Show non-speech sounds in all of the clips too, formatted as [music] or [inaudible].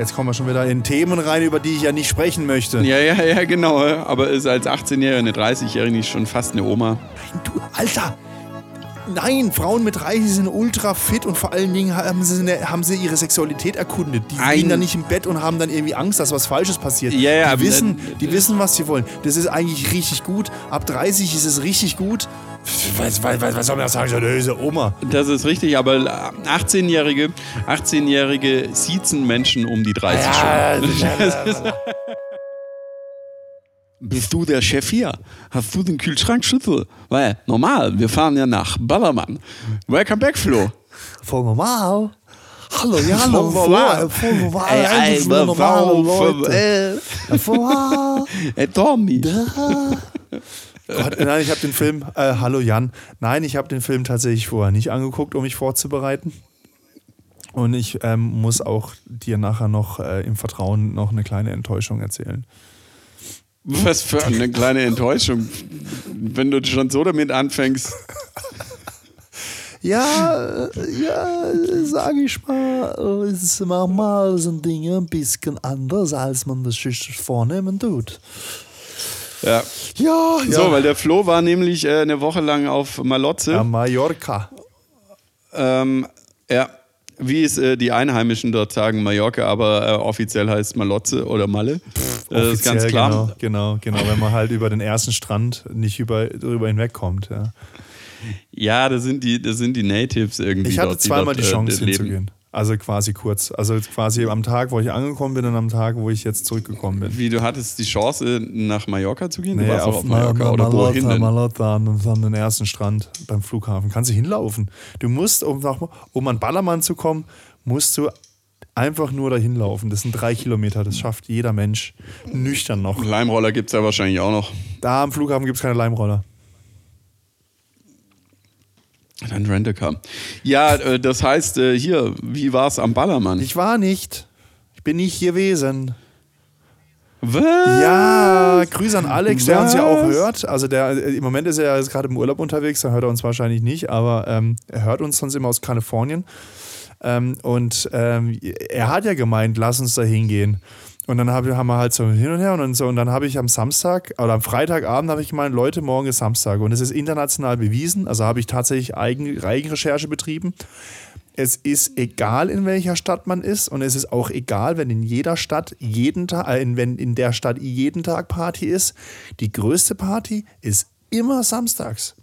Jetzt kommen wir schon wieder in Themen rein, über die ich ja nicht sprechen möchte. Ja, ja, ja, genau. Aber ist als 18-Jährige, eine 30-Jährige schon fast eine Oma. Nein, du, Alter! Nein, Frauen mit 30 sind ultra fit und vor allen Dingen haben sie, eine, haben sie ihre Sexualität erkundet. Die Ein- liegen dann nicht im Bett und haben dann irgendwie Angst, dass was Falsches passiert. Ja, ja, die wissen, die wissen, was sie wollen. Das ist eigentlich richtig gut. Ab 30 ist es richtig gut. Was, was, was, was soll man da sagen? So eine böse Oma. Das ist richtig, aber 18-Jährige 18-Jährige siezen Menschen um die 30 schon. [laughs] Bist du der Chef hier? Hast du den Kühlschrankschlüssel? Weil, normal, wir fahren ja nach Ballermann. Welcome back, Flo. Voll normal. Hallo, ja, hallo. Voll normal. Voll normal. Ey, ey, normale Frau, Leute. äh, Voll Hey, Tommy. Gott, nein, ich habe den Film, äh, hallo Jan, nein, ich habe den Film tatsächlich vorher nicht angeguckt, um mich vorzubereiten. Und ich ähm, muss auch dir nachher noch äh, im Vertrauen noch eine kleine Enttäuschung erzählen. Was für eine kleine Enttäuschung. Wenn du schon so damit anfängst. Ja, äh, ja, sag ich mal, es ist manchmal sind Dinge ein bisschen anders, als man das vornehmen tut. Ja. Ja, ja. So, weil der Flo war nämlich äh, eine Woche lang auf Malotze. ja Mallorca. Ähm, ja, wie es äh, die Einheimischen dort sagen, Mallorca, aber äh, offiziell heißt Malotze oder Malle. das ist ganz klar. Genau, genau, genau, wenn man halt über den ersten Strand nicht über, drüber hinwegkommt. Ja. Ja, das sind die, das sind die Natives irgendwie. Ich hatte dort, zweimal dort, die äh, Chance hinzugehen. Also quasi kurz. Also quasi am Tag, wo ich angekommen bin und am Tag, wo ich jetzt zurückgekommen bin. Wie, du hattest die Chance, nach Mallorca zu gehen? du Nee, warst auf, auf, Mallorca Ma- oder Malota, wohin denn? Malota an, an den ersten Strand beim Flughafen. Kannst du hinlaufen. Du musst, um, nach, um an Ballermann zu kommen, musst du einfach nur dahin laufen. Das sind drei Kilometer. Das schafft jeder Mensch nüchtern noch. Leimroller gibt es ja wahrscheinlich auch noch. Da am Flughafen gibt es keine Leimroller. Dann Rent-A-Car. Ja, äh, das heißt, äh, hier, wie war es am Ballermann? Ich war nicht. Ich bin nicht gewesen. Was? Ja, Grüße an Alex, der uns ja auch Was? hört. Also der äh, im Moment ist er ja jetzt gerade im Urlaub unterwegs, da hört er uns wahrscheinlich nicht, aber ähm, er hört uns sonst immer aus Kalifornien. Ähm, und ähm, er hat ja gemeint, lass uns da hingehen. Und dann hab, haben wir halt so hin und her und, so. Und dann habe ich am Samstag oder am Freitagabend habe ich gemeint, Leute, morgen ist Samstag. Und es ist international bewiesen. Also habe ich tatsächlich Eigen, Eigenrecherche betrieben. Es ist egal, in welcher Stadt man ist, und es ist auch egal, wenn in jeder Stadt jeden Tag, äh, wenn in der Stadt jeden Tag Party ist. Die größte Party ist immer samstags.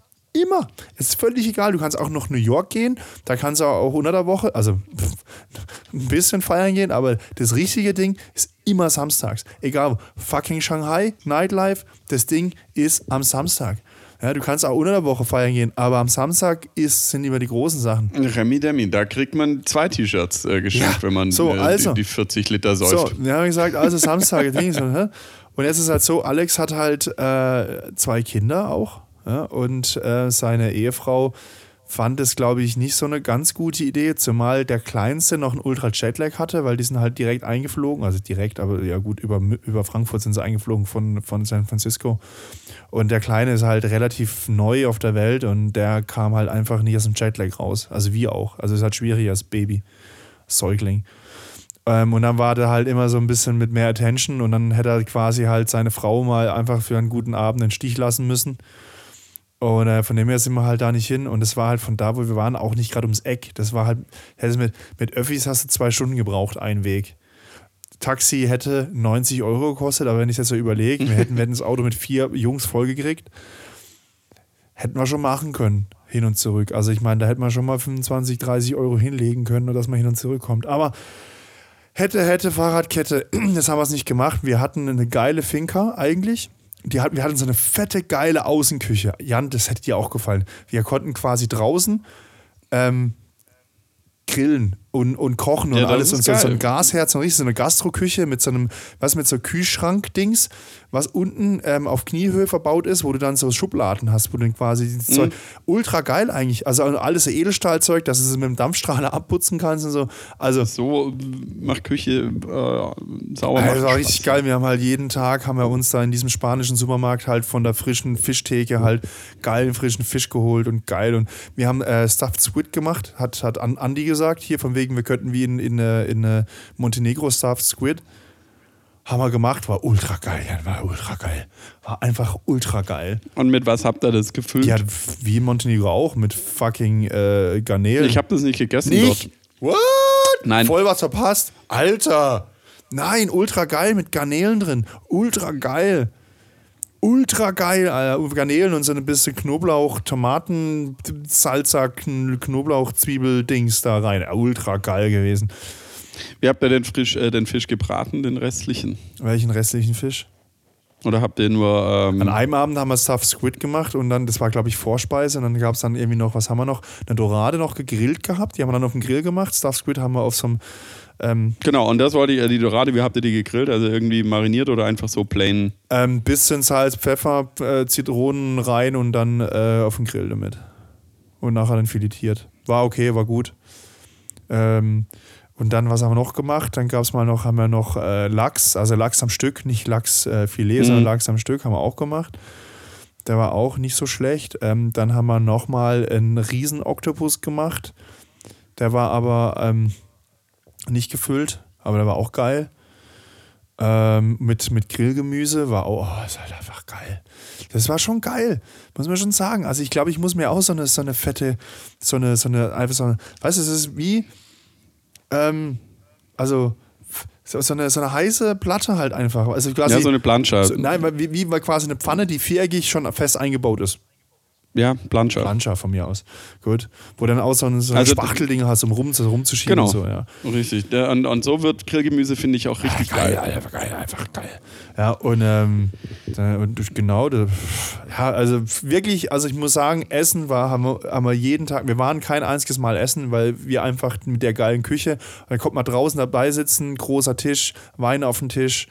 Immer. Es ist völlig egal. Du kannst auch nach New York gehen. Da kannst du auch unter der Woche, also pff, [laughs] ein bisschen feiern gehen, aber das richtige Ding ist immer samstags. Egal. Fucking Shanghai, Nightlife, das Ding ist am Samstag. Ja, du kannst auch unter der Woche feiern gehen, aber am Samstag ist, sind immer die großen Sachen. Remi Demi, da kriegt man zwei T-Shirts äh, geschenkt, Ja, wenn man so, äh, also. die, die 40 Liter So, säuft. dann habe ich gesagt, also Samstag. Ding, so, und jetzt ist halt so, Alex hat halt äh, zwei Kinder auch. Ja? Und äh, seine Ehefrau fand es, glaube ich, nicht so eine ganz gute Idee, zumal der Kleinste noch einen Ultra-Jetlag hatte, weil die sind halt direkt eingeflogen, also direkt, aber ja gut, über, über Frankfurt sind sie eingeflogen von, von San Francisco. Und der Kleine ist halt relativ neu auf der Welt und der kam halt einfach nicht aus dem Jetlag raus. Also wir auch. Also es ist halt schwierig als Baby, Säugling. Ähm, und dann war der halt immer so ein bisschen mit mehr Attention und dann hätte er quasi halt seine Frau mal einfach für einen guten Abend den Stich lassen müssen. Und äh, von dem her sind wir halt da nicht hin. Und es war halt von da, wo wir waren, auch nicht gerade ums Eck. Das war halt, hättest mit, mit Öffis hast du zwei Stunden gebraucht, einen Weg. Taxi hätte 90 Euro gekostet, aber wenn ich jetzt so überlege, wir [laughs] hätten, wir hätten das Auto mit vier Jungs vollgekriegt, hätten wir schon machen können, hin und zurück. Also ich meine, da hätten wir schon mal 25, 30 Euro hinlegen können, nur dass man hin und zurück kommt. Aber hätte, hätte, Fahrradkette, [clears throat] das haben wir es nicht gemacht. Wir hatten eine geile Finca eigentlich. Die hatten, wir hatten so eine fette, geile Außenküche. Jan, das hätte dir auch gefallen. Wir konnten quasi draußen ähm, grillen und, und kochen und Ja, alles. Und so, so ein. Gasherz, so richtig so eine Gastroküche mit so einem, was mit so Kühlschrank-Dings, was unten ähm, auf Kniehöhe verbaut ist, wo du dann so Schubladen hast, wo du dann quasi Mhm. Zeug, ultra geil eigentlich. Also alles so Edelstahlzeug, dass du es mit dem Dampfstrahler abputzen kannst und so. Also So äh, macht Küche äh, sauber. macht das war Spaß. richtig geil. Wir haben halt jeden Tag, haben wir uns da in diesem spanischen Supermarkt halt von der frischen Fischtheke halt geilen frischen Fisch geholt und geil. Und wir haben äh, Stuffed Squid gemacht, hat, hat An- Andi gesagt, hier von wegen überlegen, wir könnten wie in, in, äh, in, in Montenegro Stuffed Squid. Haben wir gemacht, war ultra geil. War ultra geil. War einfach ultra geil. Und mit was habt ihr das gefüllt? Ja, wie in Montenegro auch, mit fucking äh, Garnelen. ich habe das nicht gegessen nicht. dort. What? Nein. Voll was verpasst. Alter. Nein, ultra geil mit Garnelen drin. Ultra geil. Ultra geil, Alter. Garnelen und so ein bisschen Knoblauch, Tomaten, Salsa, Kn- Knoblauch, Zwiebel, Dings da rein. Ultra geil gewesen. Wie habt ihr den, frisch, äh, den Fisch gebraten, den restlichen? Welchen restlichen Fisch? Oder habt ihr nur. An Ähm, einem Abend haben wir Stuffed Squid gemacht und dann, das war glaube ich Vorspeise und dann gab es dann irgendwie noch, was haben wir noch? Eine Dorade noch gegrillt gehabt, die haben wir dann auf dem Grill gemacht. Stuffed Squid haben wir auf so einem, ähm, genau, und das war die, äh, die Dorade. Wie habt ihr die gegrillt? Also irgendwie mariniert oder einfach so plain? ähm, bisschen Salz, Pfeffer, äh, Zitronen rein und dann äh, auf den Grill damit. Und nachher dann filetiert. War okay, war gut. Ähm, und dann, was haben wir noch gemacht? Dann gab es mal noch, haben wir noch äh, Lachs, also Lachs am Stück, nicht Lachsfilet, äh, Filet, sondern Mhm. Lachs am Stück, haben wir auch gemacht. Der war auch nicht so schlecht. Ähm, dann haben wir nochmal einen riesen Oktopus gemacht. Der war aber ähm, nicht gefüllt, aber der war auch geil. Ähm, mit, mit Grillgemüse war auch, oh, ist halt einfach geil. Das war schon geil, muss man schon sagen. Also ich glaube, ich muss mir auch so eine, so eine fette, so eine, so eine, einfach so eine, weißt du, es ist wie, ähm, also so so eine, so eine heiße Platte halt einfach. Also quasi, ja, so eine Plancha. so, nein, wie, wie quasi eine Pfanne, die viereckig schon fest eingebaut ist. Ja, Plancha. Plancha von mir aus. Gut. Wo dann auch so ein, so Also- Spachtelding hast, um rum, so rumzuschieben. Genau. So, ja. Richtig. Und, und so wird Grillgemüse, finde ich, auch richtig geil, geil. Alter, geil, einfach geil. Ja, und, ähm, und genau, da- ja, also wirklich, also ich muss sagen, Essen war, haben wir, haben wir jeden Tag, wir waren kein einziges Mal essen, weil wir einfach mit der geilen Küche, dann kommt man draußen dabei sitzen, großer Tisch, Wein auf dem Tisch,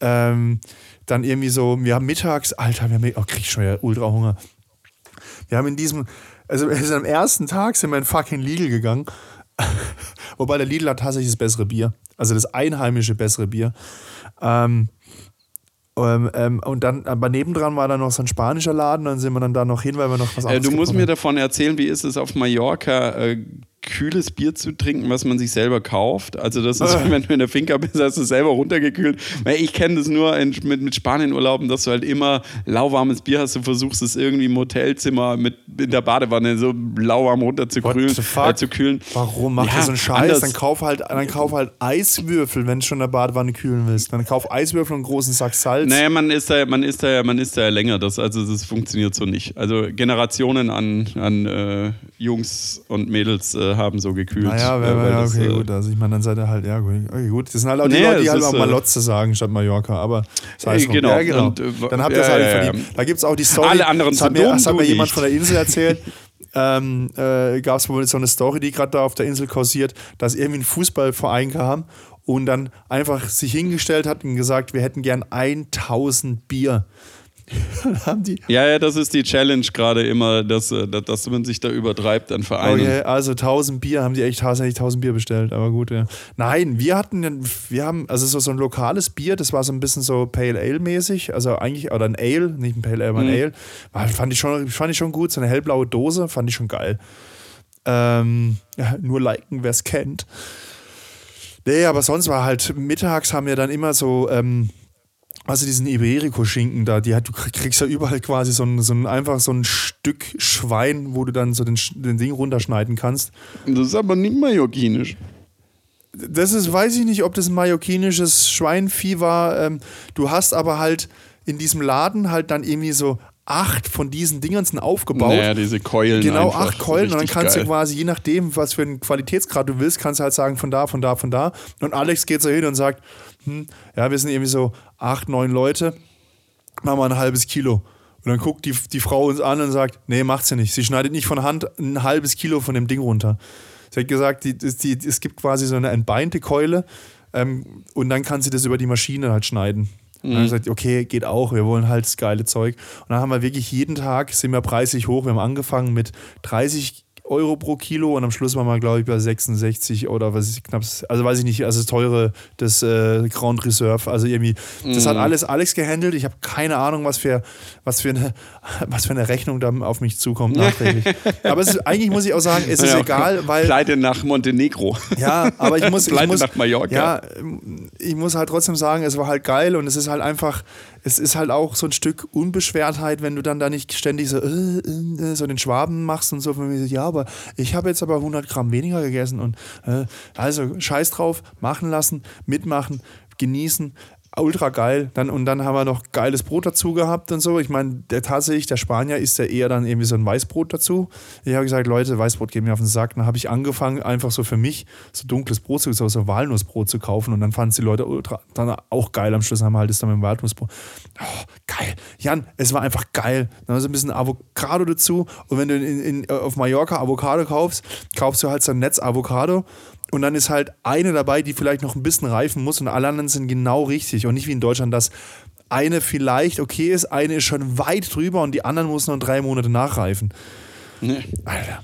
ähm, dann irgendwie so, wir haben mittags, Alter, wir haben, oh, krieg ich schon wieder ultra Hunger. Wir haben in diesem, also sind [laughs] am ersten Tag sind wir in fucking Lidl gegangen. [laughs] Wobei der Lidl hat tatsächlich das bessere Bier. Also das einheimische bessere Bier. Ähm, ähm, ähm, und dann, aber nebendran war dann noch so ein spanischer Laden, dann sind wir dann da noch hin, weil wir noch was Äh, anderes du musst mir davon erzählen, wie ist es auf Mallorca, äh, kühles Bier zu trinken, was man sich selber kauft. Also das ist, Äh. wenn du in der Finca bist, hast du es selber runtergekühlt. Ich kenne das nur in, mit, mit Spanienurlauben, dass du halt immer lauwarmes Bier hast. Du versuchst es irgendwie im Hotelzimmer mit in der Badewanne so lauwarm runterzukühlen. Äh, zu kühlen. Warum macht Ja, ihr so einen Scheiß? anders. Dann kauf halt, dann kauf halt Eiswürfel, wenn du schon in der Badewanne kühlen willst. Dann kauf Eiswürfel und einen großen Sack Salz. Naja, man ist da, man ist da, man ist da ja länger. Das, also das funktioniert so nicht. Also Generationen an, an äh, Jungs und Mädels äh, haben so gekühlt. Naja, äh, weil man, ja, das, okay, äh, gut. Also ich meine, dann seid ihr halt, ja gut. Okay, gut. Das sind halt auch die Nee, Leute, die halt auch äh, Malotze sagen statt Mallorca, aber das heißt Äh, genau. Ja, genau. Und, äh, dann habt ihr es ja, halt verdient. Da gibt es auch die [laughs] Story. Alle anderen das hat mir, das hat mir jemand nicht. von der Insel erzählt. [laughs] ähm, äh, Gab es wohl so eine Story, die gerade da auf der Insel kursiert, dass irgendwie ein Fußballverein kam und dann einfach sich hingestellt hat und gesagt, wir hätten gern 1000 Bier. [laughs] haben die, Ja, ja, das ist die Challenge gerade immer, dass, äh, dass dass man sich da übertreibt an Vereinen. Okay, also 1000 Bier, haben die echt tatsächlich 1000 Bier bestellt, aber gut, ja. Nein, wir hatten, wir haben, also so, so ein lokales Bier, das war so ein bisschen so Pale Ale mäßig, also eigentlich, oder ein Ale, nicht ein Pale Ale, aber ein Mhm. Ale, war, fand, ich schon, fand ich schon gut, so eine hellblaue Dose, fand ich schon geil. Ähm, ja, nur liken, wer es kennt. Nee, aber sonst war halt, mittags haben wir dann immer so, ähm, also diesen Iberico-Schinken da, die hat, du kriegst ja überall quasi so ein, so ein einfach so ein Stück Schwein, wo du dann so den, den Ding runterschneiden kannst. Das ist aber nicht mallorquinisch. Das ist, weiß ich nicht, ob das ein mallorquinisches Schweinvieh war. Ähm, du hast aber halt in diesem Laden halt dann irgendwie so acht von diesen Dingern sind aufgebaut. Naja, diese Keulen. Genau, einfach. acht Keulen und dann kannst geil. du quasi, je nachdem, was für einen Qualitätsgrad du willst, kannst du halt sagen, von da, von da, von da. Und Alex geht so hin und sagt, hm, ja, wir sind irgendwie so acht, neun Leute, machen wir ein halbes Kilo. Und dann guckt die, die Frau uns an und sagt, nee, macht sie nicht. Sie schneidet nicht von Hand ein halbes Kilo von dem Ding runter. Sie hat gesagt, die, die, es gibt quasi so eine entbeinte Keule ähm, und dann kann sie das über die Maschine halt schneiden. Und dann haben wir gesagt, okay, geht auch, wir wollen halt das geile Zeug. Und dann haben wir wirklich jeden Tag, sind wir preislich hoch, wir haben angefangen mit 30 Euro pro Kilo und am Schluss waren wir, glaube ich, bei 66 oder was ist knapp, also weiß ich nicht, also das teure, das äh, Grand Reserve, also irgendwie, das Mhm. hat alles Alex gehandelt. Ich habe keine Ahnung, was für, was für eine, [laughs] was für eine Rechnung da auf mich zukommt [laughs] nachträglich. Aber es ist, eigentlich muss ich auch sagen, es ist Ja, egal, weil Pleite nach Montenegro. ja, aber ich [laughs] muss, ich Pleite muss nach Mallorca. Ja, ich muss halt trotzdem sagen, es war halt geil und es ist halt einfach, es ist halt auch so ein Stück Unbeschwertheit, wenn du dann da nicht ständig so, äh, äh, so den Schwaben machst und so ja, aber ich habe jetzt aber 100 Gramm weniger gegessen und äh, also scheiß drauf, machen lassen, mitmachen, genießen. Ultra geil. Dann, und dann haben wir noch geiles Brot dazu gehabt und so. Ich meine, der tatsächlich, der Spanier isst ja eher dann irgendwie so ein Weißbrot dazu. Ich habe gesagt, Leute, Weißbrot geht mir auf den Sack. Dann habe ich angefangen, einfach so für mich so dunkles Brot, so, so Walnussbrot zu kaufen. Und dann fanden es die Leute ultra, dann auch geil. Am Schluss haben wir halt das dann mit dem Walnussbrot. Oh, geil. Jan, es war einfach geil. Dann haben so ein bisschen Avocado dazu. Und wenn du in, in, auf Mallorca Avocado kaufst, kaufst du halt so ein Netz Avocado. Und dann ist halt eine dabei, die vielleicht noch ein bisschen reifen muss und alle anderen sind genau richtig. Und nicht wie in Deutschland, dass eine vielleicht okay ist, eine ist schon weit drüber und die anderen muss noch drei Monate nachreifen. Nee. Alter.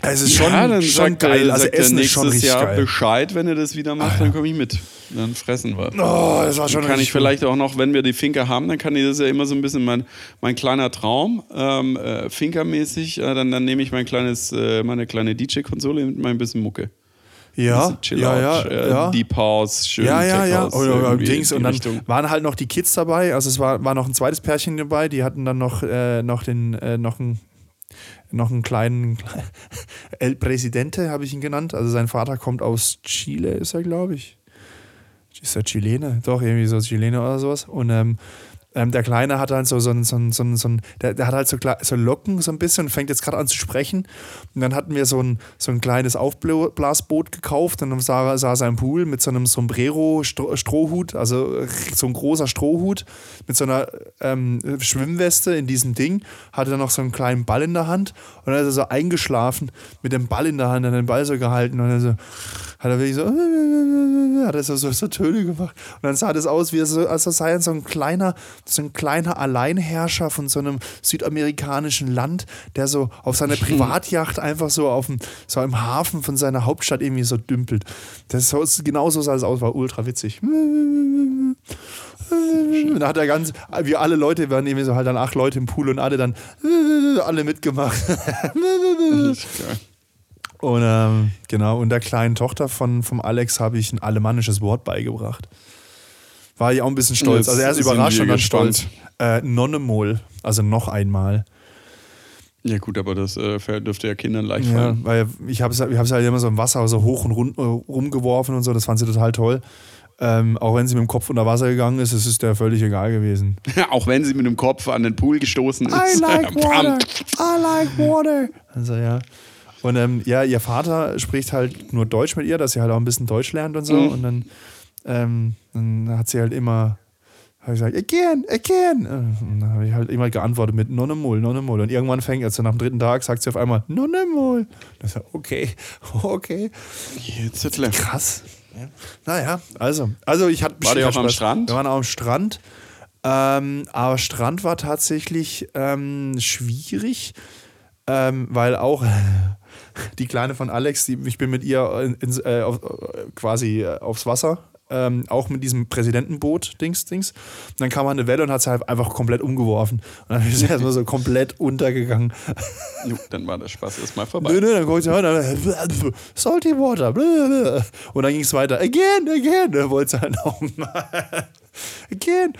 Es ist schon, ja, schon geil. Er, Also Essen ist schon richtig Jahr geil. Bescheid, wenn er das wieder macht, dann komme ich mit. Dann fressen wir. Oh, das war schon Dann kann ich vielleicht auch noch, wenn wir die Finker haben, dann kann ich das ist ja immer so ein bisschen mein, mein kleiner Traum, ähm, äh, Finkermäßig. Äh, dann, dann nehme ich mein kleines, äh, meine kleine DJ-Konsole mit mein bisschen Mucke. Ja, Chill ja, ja, äh, ja. Deep House, schön Ja, ja, Tech ja. Irgendwie Dings. in und dann Richtung. waren halt noch die Kids dabei. Also es war, war noch ein zweites Pärchen dabei. Die hatten dann noch, äh, noch den, äh, noch einen, noch einen kleinen [laughs] El Presidente, habe ich ihn genannt. Also sein Vater kommt aus Chile, ist er, glaube ich. Ist er Chilene? Doch, irgendwie so Chilene oder sowas. Und ähm, ähm, der Kleine hat halt so, so, so, so, so ein, der, der hat halt so, so Locken so ein bisschen und fängt jetzt gerade an zu sprechen. Und dann hatten wir so ein, so ein kleines Aufblasboot gekauft und dann sah, saß er im Pool mit so einem Sombrero Stro Strohhut, also so ein großer Strohhut mit so einer ähm, Schwimmweste in diesem Ding, hatte dann noch so einen kleinen Ball in der Hand und dann ist er so eingeschlafen mit dem Ball in der Hand, hat den Ball so gehalten und dann so, hat er wirklich so, hat er so, so, so Töne gemacht. Und dann sah das aus, wie er so, als sei er so ein kleiner, so ein kleiner Alleinherrscher von so einem südamerikanischen Land, der so auf seiner Privatyacht einfach so auf dem, so im Hafen von seiner Hauptstadt irgendwie so dümpelt. Das ist genau so sah es aus, war ultra witzig. Und da hat er ganz, wie alle Leute waren irgendwie so halt dann acht Leute im Pool und alle dann alle mitgemacht. Und ähm, genau, und der kleinen Tochter von vom Alex habe ich ein alemannisches Wort beigebracht. War ich auch ein bisschen stolz. Jetzt Also er ist sind überrascht und dann stolz. Äh, Nonnemol, also noch einmal. Ja, gut, aber das äh, dürfte ja Kindern leicht Ja, fallen. weil ich habe es ich hab's halt immer so im Wasser so hoch und rund, äh, rumgeworfen und so, das fand sie total toll. Ähm, auch wenn sie mit dem Kopf unter Wasser gegangen ist, es ist der völlig egal gewesen. [laughs] Auch wenn sie mit dem Kopf an den Pool gestoßen ist. I [laughs] like water. I like water. Also ja. Und ähm, ja, ihr Vater spricht halt nur Deutsch mit ihr, dass sie halt auch ein bisschen Deutsch lernt und so. Mhm. Und dann, ähm, dann hat sie halt immer hab ich gesagt, again, again. Und dann habe ich halt immer geantwortet mit Nonnemol, Nonnemol. Und irgendwann fängt, also nach dem dritten Tag, sagt sie auf einmal Nonnemol. Das war okay, [laughs] okay. Jetzt Hitler. Krass. Naja, also, also ich hatte War die ich auch am. Strand? Wir waren auch am Strand. Ähm, aber Strand war tatsächlich ähm, schwierig, ähm, weil auch [laughs] die Kleine von Alex, die, ich bin mit ihr in, ins, äh, auf, äh, quasi äh, aufs Wasser. Ähm, auch mit diesem Präsidentenboot, Dings, Dings. Und dann kam eine Welle und hat sie halt einfach komplett umgeworfen. Und dann ist sie erstmal so komplett untergegangen. Jo, dann war der Spaß erstmal [laughs] vorbei. Nö, nö, dann guckst du dann salty water. blablabla. Und dann ging es weiter. Again, again. Da wollte sie halt nochmal. [laughs] Again.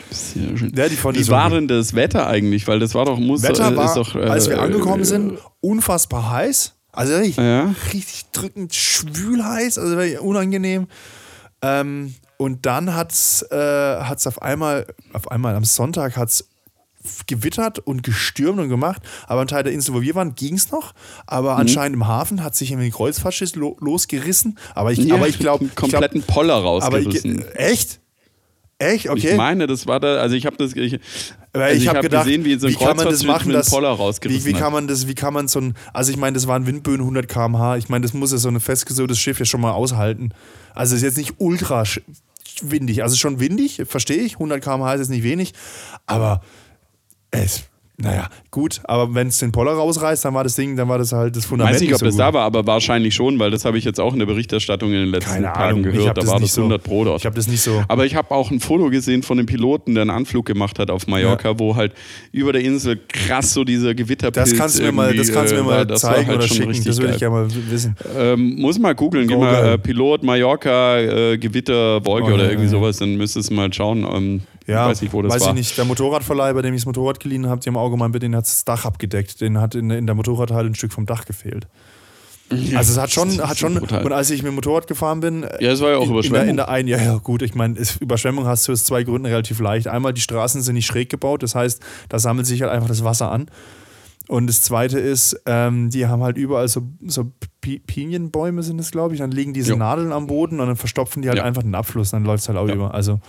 Ja, die Wie war denn das Wetter eigentlich? Weil das war doch, muss Wetter äh, war, doch, äh, als wir angekommen äh, sind, unfassbar heiß. Also richtig, Ja. richtig drückend schwül heiß, also unangenehm. Ähm, und dann hat es äh, hat's auf einmal, auf einmal am Sonntag hat es gewittert und gestürmt und gemacht, aber am Teil der Insel, wo wir waren, ging es noch. Aber Mhm. anscheinend im Hafen hat sich irgendwie ein Kreuzfahrtschiff lo losgerissen. Aber ich, Ja, aber ich glaube, [laughs] kompletten Poller aber ich, rausgerissen. echt? Echt? Okay. Ich meine, das war da, also ich habe das, ich, also ich ich habe hab gedacht, gesehen, wie so wie kann man das machen, dass, wie, wie kann man das, wie kann man so ein, also ich meine, das waren Windböen 100 km/h. Ich meine, das muss ja so ein festgesäuertes Schiff ja schon mal aushalten. Also ist jetzt nicht ultra windig, also schon windig, verstehe ich. 100 km/h ist jetzt nicht wenig, aber es Naja, gut, aber wenn es den Poller rausreißt, dann war das Ding, dann war das halt das Fundament. Weiß nicht, ob so das gut. da war, aber wahrscheinlich schon, weil das habe ich jetzt auch in der Berichterstattung in den letzten Keine Tagen Ahnung, ich gehört. Da war das so- 100 Pro dort. Ich habe das nicht so. Aber ich habe auch ein Foto gesehen von dem Piloten, der einen Anflug gemacht hat auf Mallorca, wo halt über der Insel krass so dieser Gewitterpilz Das kannst du mir mal, das kannst du mir äh, mal war. Zeigen halt oder schicken. Das würde ich gerne mal wissen. Ähm, muss mal googeln, geh mal äh, Pilot Mallorca äh, Gewitter Wolke Oh, oder ja, irgendwie ja. sowas, dann müsstest du mal schauen. Ähm, Ja, ich weiß nicht, wo das weiß war. ich nicht. Der Motorradverleih, bei dem ich das Motorrad geliehen habe, die haben auch gemeint, den hat das Dach abgedeckt. Den hat in, in der Motorradhalle ein Stück vom Dach gefehlt. Also es hat schon, hat schon, brutal. und als ich mit dem Motorrad gefahren bin, Ja, es war ja auch in, in, der, Überschwemmung. in der einen, ja, ja gut, ich meine, Überschwemmung hast du aus zwei Gründen relativ leicht. Einmal, die Straßen sind nicht schräg gebaut, das heißt, da sammelt sich halt einfach das Wasser an. Und das zweite ist, ähm, die haben halt überall so, so Pi- Pinienbäume sind es, glaube ich. Dann liegen diese Jo. Nadeln am Boden und dann verstopfen die halt Ja. einfach den Abfluss, dann läuft es halt auch Ja. über. Also,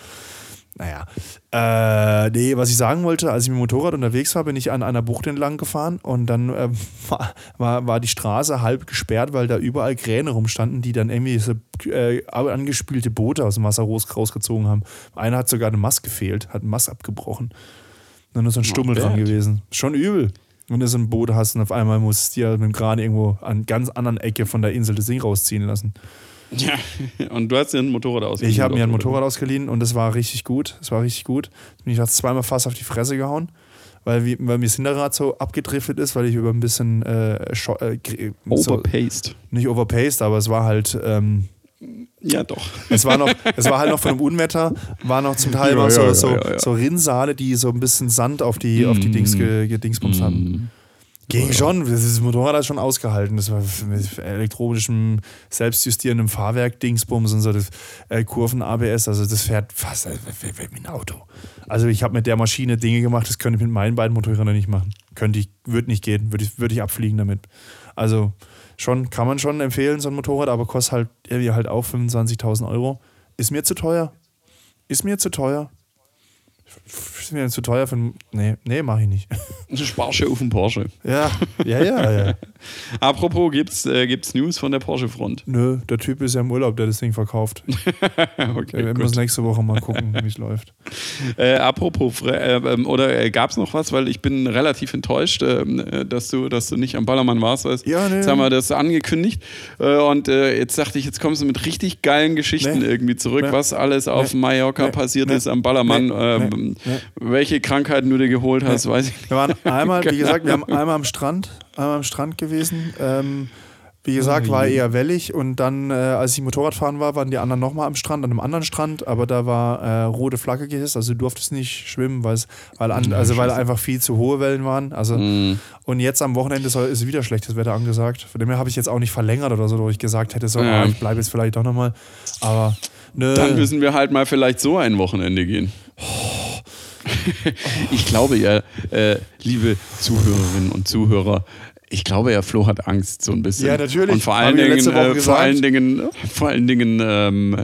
naja. Äh, nee, was ich sagen wollte, als ich mit dem Motorrad unterwegs war, bin ich an einer Bucht entlang gefahren und dann ähm, [laughs] war, war, war die Straße halb gesperrt, weil da überall Kräne rumstanden, die dann irgendwie so äh, angespielte Boote aus dem Wasser raus, rausgezogen haben. Einer hat sogar eine Mast gefehlt, hat einen Mast abgebrochen. Dann ist so ein Stummel bad. dran gewesen. Schon übel. Wenn du so ein Boot hast und auf einmal musst du dir mit dem Kran irgendwo an ganz anderen Ecke von der Insel das Ding rausziehen lassen. Ja. Und du hast dir ein Motorrad ausgeliehen. Ich habe mir ein? Motorrad ausgeliehen und das war richtig gut. Das war richtig gut. Bin ich zweimal fast auf die Fresse gehauen, weil, wie, weil mir das Hinterrad so abgedriftet ist, weil ich über ein bisschen äh, äh, gr- so, Overpaced. nicht overpaced, aber es war halt ähm, Ja, doch. es war noch, es war halt noch von einem Unwetter, war noch zum Teil Ja, noch so, ja, ja, so, so Rinnsale, die so ein bisschen Sand auf die, auf die Dings ge, gedingsbums hatten. Ging schon, das Motorrad hat schon ausgehalten. Das war mit elektronischem, selbstjustierendem Fahrwerk, Dingsbums und so, das, äh, Kurven, ABS, also das fährt fast äh, wie ein Auto. Also ich habe mit der Maschine Dinge gemacht, das könnte ich mit meinen beiden Motorrädern nicht machen. Könnte ich, würde nicht gehen, würde ich, würde ich abfliegen damit. Also schon, kann man schon empfehlen, so ein Motorrad, aber kostet halt irgendwie halt auch 25.000 Euro. Ist mir zu teuer. Ist mir zu teuer. Ist mir zu teuer für nee, nee, mach ich nicht. [laughs] Ja auf den Porsche. Ja, ja, ja, ja. [laughs] Apropos, gibt's, äh, gibt's News von der Porsche-Front? Nö, der Typ ist ja im Urlaub, der das Ding verkauft. [laughs] okay, Wir müssen nächste Woche mal gucken, wie es läuft. Äh, apropos, äh, ähm, oder äh, gab es noch was? Weil ich bin relativ enttäuscht, ähm, äh, dass, du, dass du nicht am Ballermann warst. Weißt? Ja, nee. Jetzt haben wir das angekündigt. Äh, und jetzt dachte ich, jetzt kommst du mit richtig geilen Geschichten Nee. irgendwie zurück, Nee. was alles auf. Mallorca passiert ist am Ballermann. Ähm. Welche Krankheiten du dir geholt hast, weiß ich nicht. Wir waren [laughs] einmal, wie gesagt, wir haben einmal am Strand, einmal am Strand gewesen. Ähm, wie gesagt, war eher wellig und dann, äh, als ich Motorrad fahren war, waren die anderen nochmal am Strand, an einem anderen Strand, aber da war äh, rote Flagge gehisst, also du durftest nicht schwimmen, weil, an, also weil einfach viel zu hohe Wellen waren. Also, Mhm. Und jetzt am Wochenende soll, ist wieder schlechtes Wetter angesagt. Von dem her habe ich jetzt auch nicht verlängert oder so, wo ich gesagt hätte, so, Ja. ah, ich bleibe jetzt vielleicht doch nochmal. Aber nö. Dann müssen wir halt mal vielleicht so ein Wochenende gehen. [laughs] Ich glaube ja, äh, liebe Zuhörerinnen und Zuhörer, ich glaube ja, Flo hat Angst so ein bisschen. Ja, natürlich. Und vor allen ja Dingen, äh, vor allen Dingen, vor allen Dingen, ähm, äh,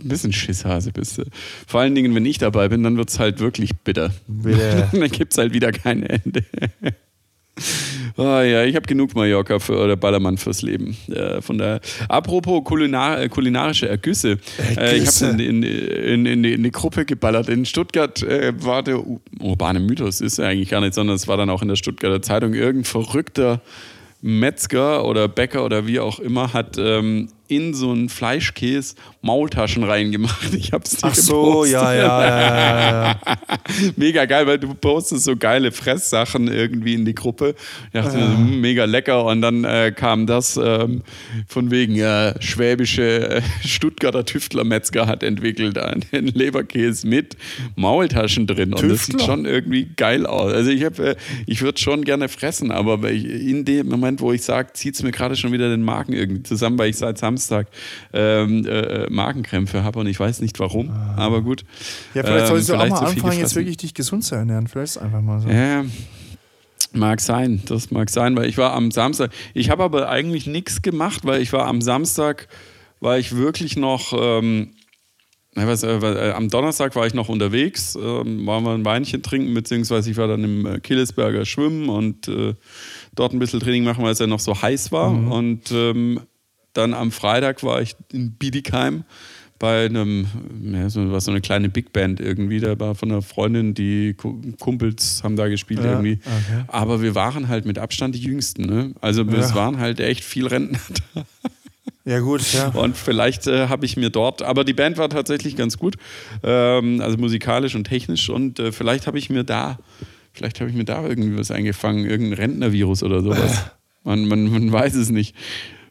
ein bisschen Schisshase bist du. Vor allen Dingen, wenn ich dabei bin, dann wird es halt wirklich bitter. Bitter. [laughs] dann gibt es halt wieder kein Ende. Ah ja, ich habe genug Mallorca für, oder Ballermann fürs Leben. Äh, von daher. Apropos Kulinar, äh, kulinarische Ergüsse. Äh, ich habe in, in, in, in, die Gruppe geballert. In Stuttgart äh, war der urbane Mythos, ist er eigentlich gar nicht, sondern es war dann auch in der Stuttgarter Zeitung. Irgendein verrückter Metzger oder Bäcker oder wie auch immer hat ähm, in so einen Fleischkäse Maultaschen reingemacht. Ich habe es dir Ach so, gepostet. ja, ja, ja, ja, ja. [laughs] Mega geil, weil du postest so geile Fresssachen irgendwie in die Gruppe. Ich dachte, mir so, hm, mega lecker. Und dann äh, kam das ähm, von wegen, ja, schwäbische äh, Stuttgarter Tüftler-Metzger hat entwickelt [laughs] einen Leberkäse mit Maultaschen drin. Und das sieht Tüftler? schon irgendwie geil aus. Also ich, hab, äh, ich würde schon gerne fressen, aber in dem Moment, wo ich sage, zieht es mir gerade schon wieder den Magen irgendwie zusammen, weil ich seit Samstag ähm, äh, Magenkrämpfe habe und ich weiß nicht warum. Aber gut. Ja, vielleicht solltest du Ähm, auch mal viel anfangen, jetzt wirklich dich gesund zu ernähren. Vielleicht ist einfach mal so. Ja, mag sein, das mag sein, weil ich war am Samstag, ich habe aber eigentlich nichts gemacht, weil ich war am Samstag, war ich wirklich noch, ähm, was, äh, äh, am Donnerstag war ich noch unterwegs, ähm, waren wir ein Weinchen trinken, beziehungsweise ich war dann im äh, Killesberger schwimmen und äh, dort ein bisschen Training machen, weil es ja noch so heiß war. Und ähm, dann am Freitag war ich in Bietigheim bei einem, ja, so, was so eine kleine Big Band irgendwie, da war von einer Freundin, die Kumpels haben da gespielt Ja, irgendwie. okay. Aber wir waren halt mit Abstand die Jüngsten, ne? Also es Ja. waren halt echt viel Rentner [laughs] da. Ja, gut, ja. Und vielleicht äh, habe ich mir dort, aber die Band war tatsächlich ganz gut, ähm, also musikalisch und technisch und äh, vielleicht habe ich mir da, vielleicht habe ich mir da irgendwie was eingefangen, irgendein Rentnervirus oder sowas. [laughs] Man, man, man weiß es nicht.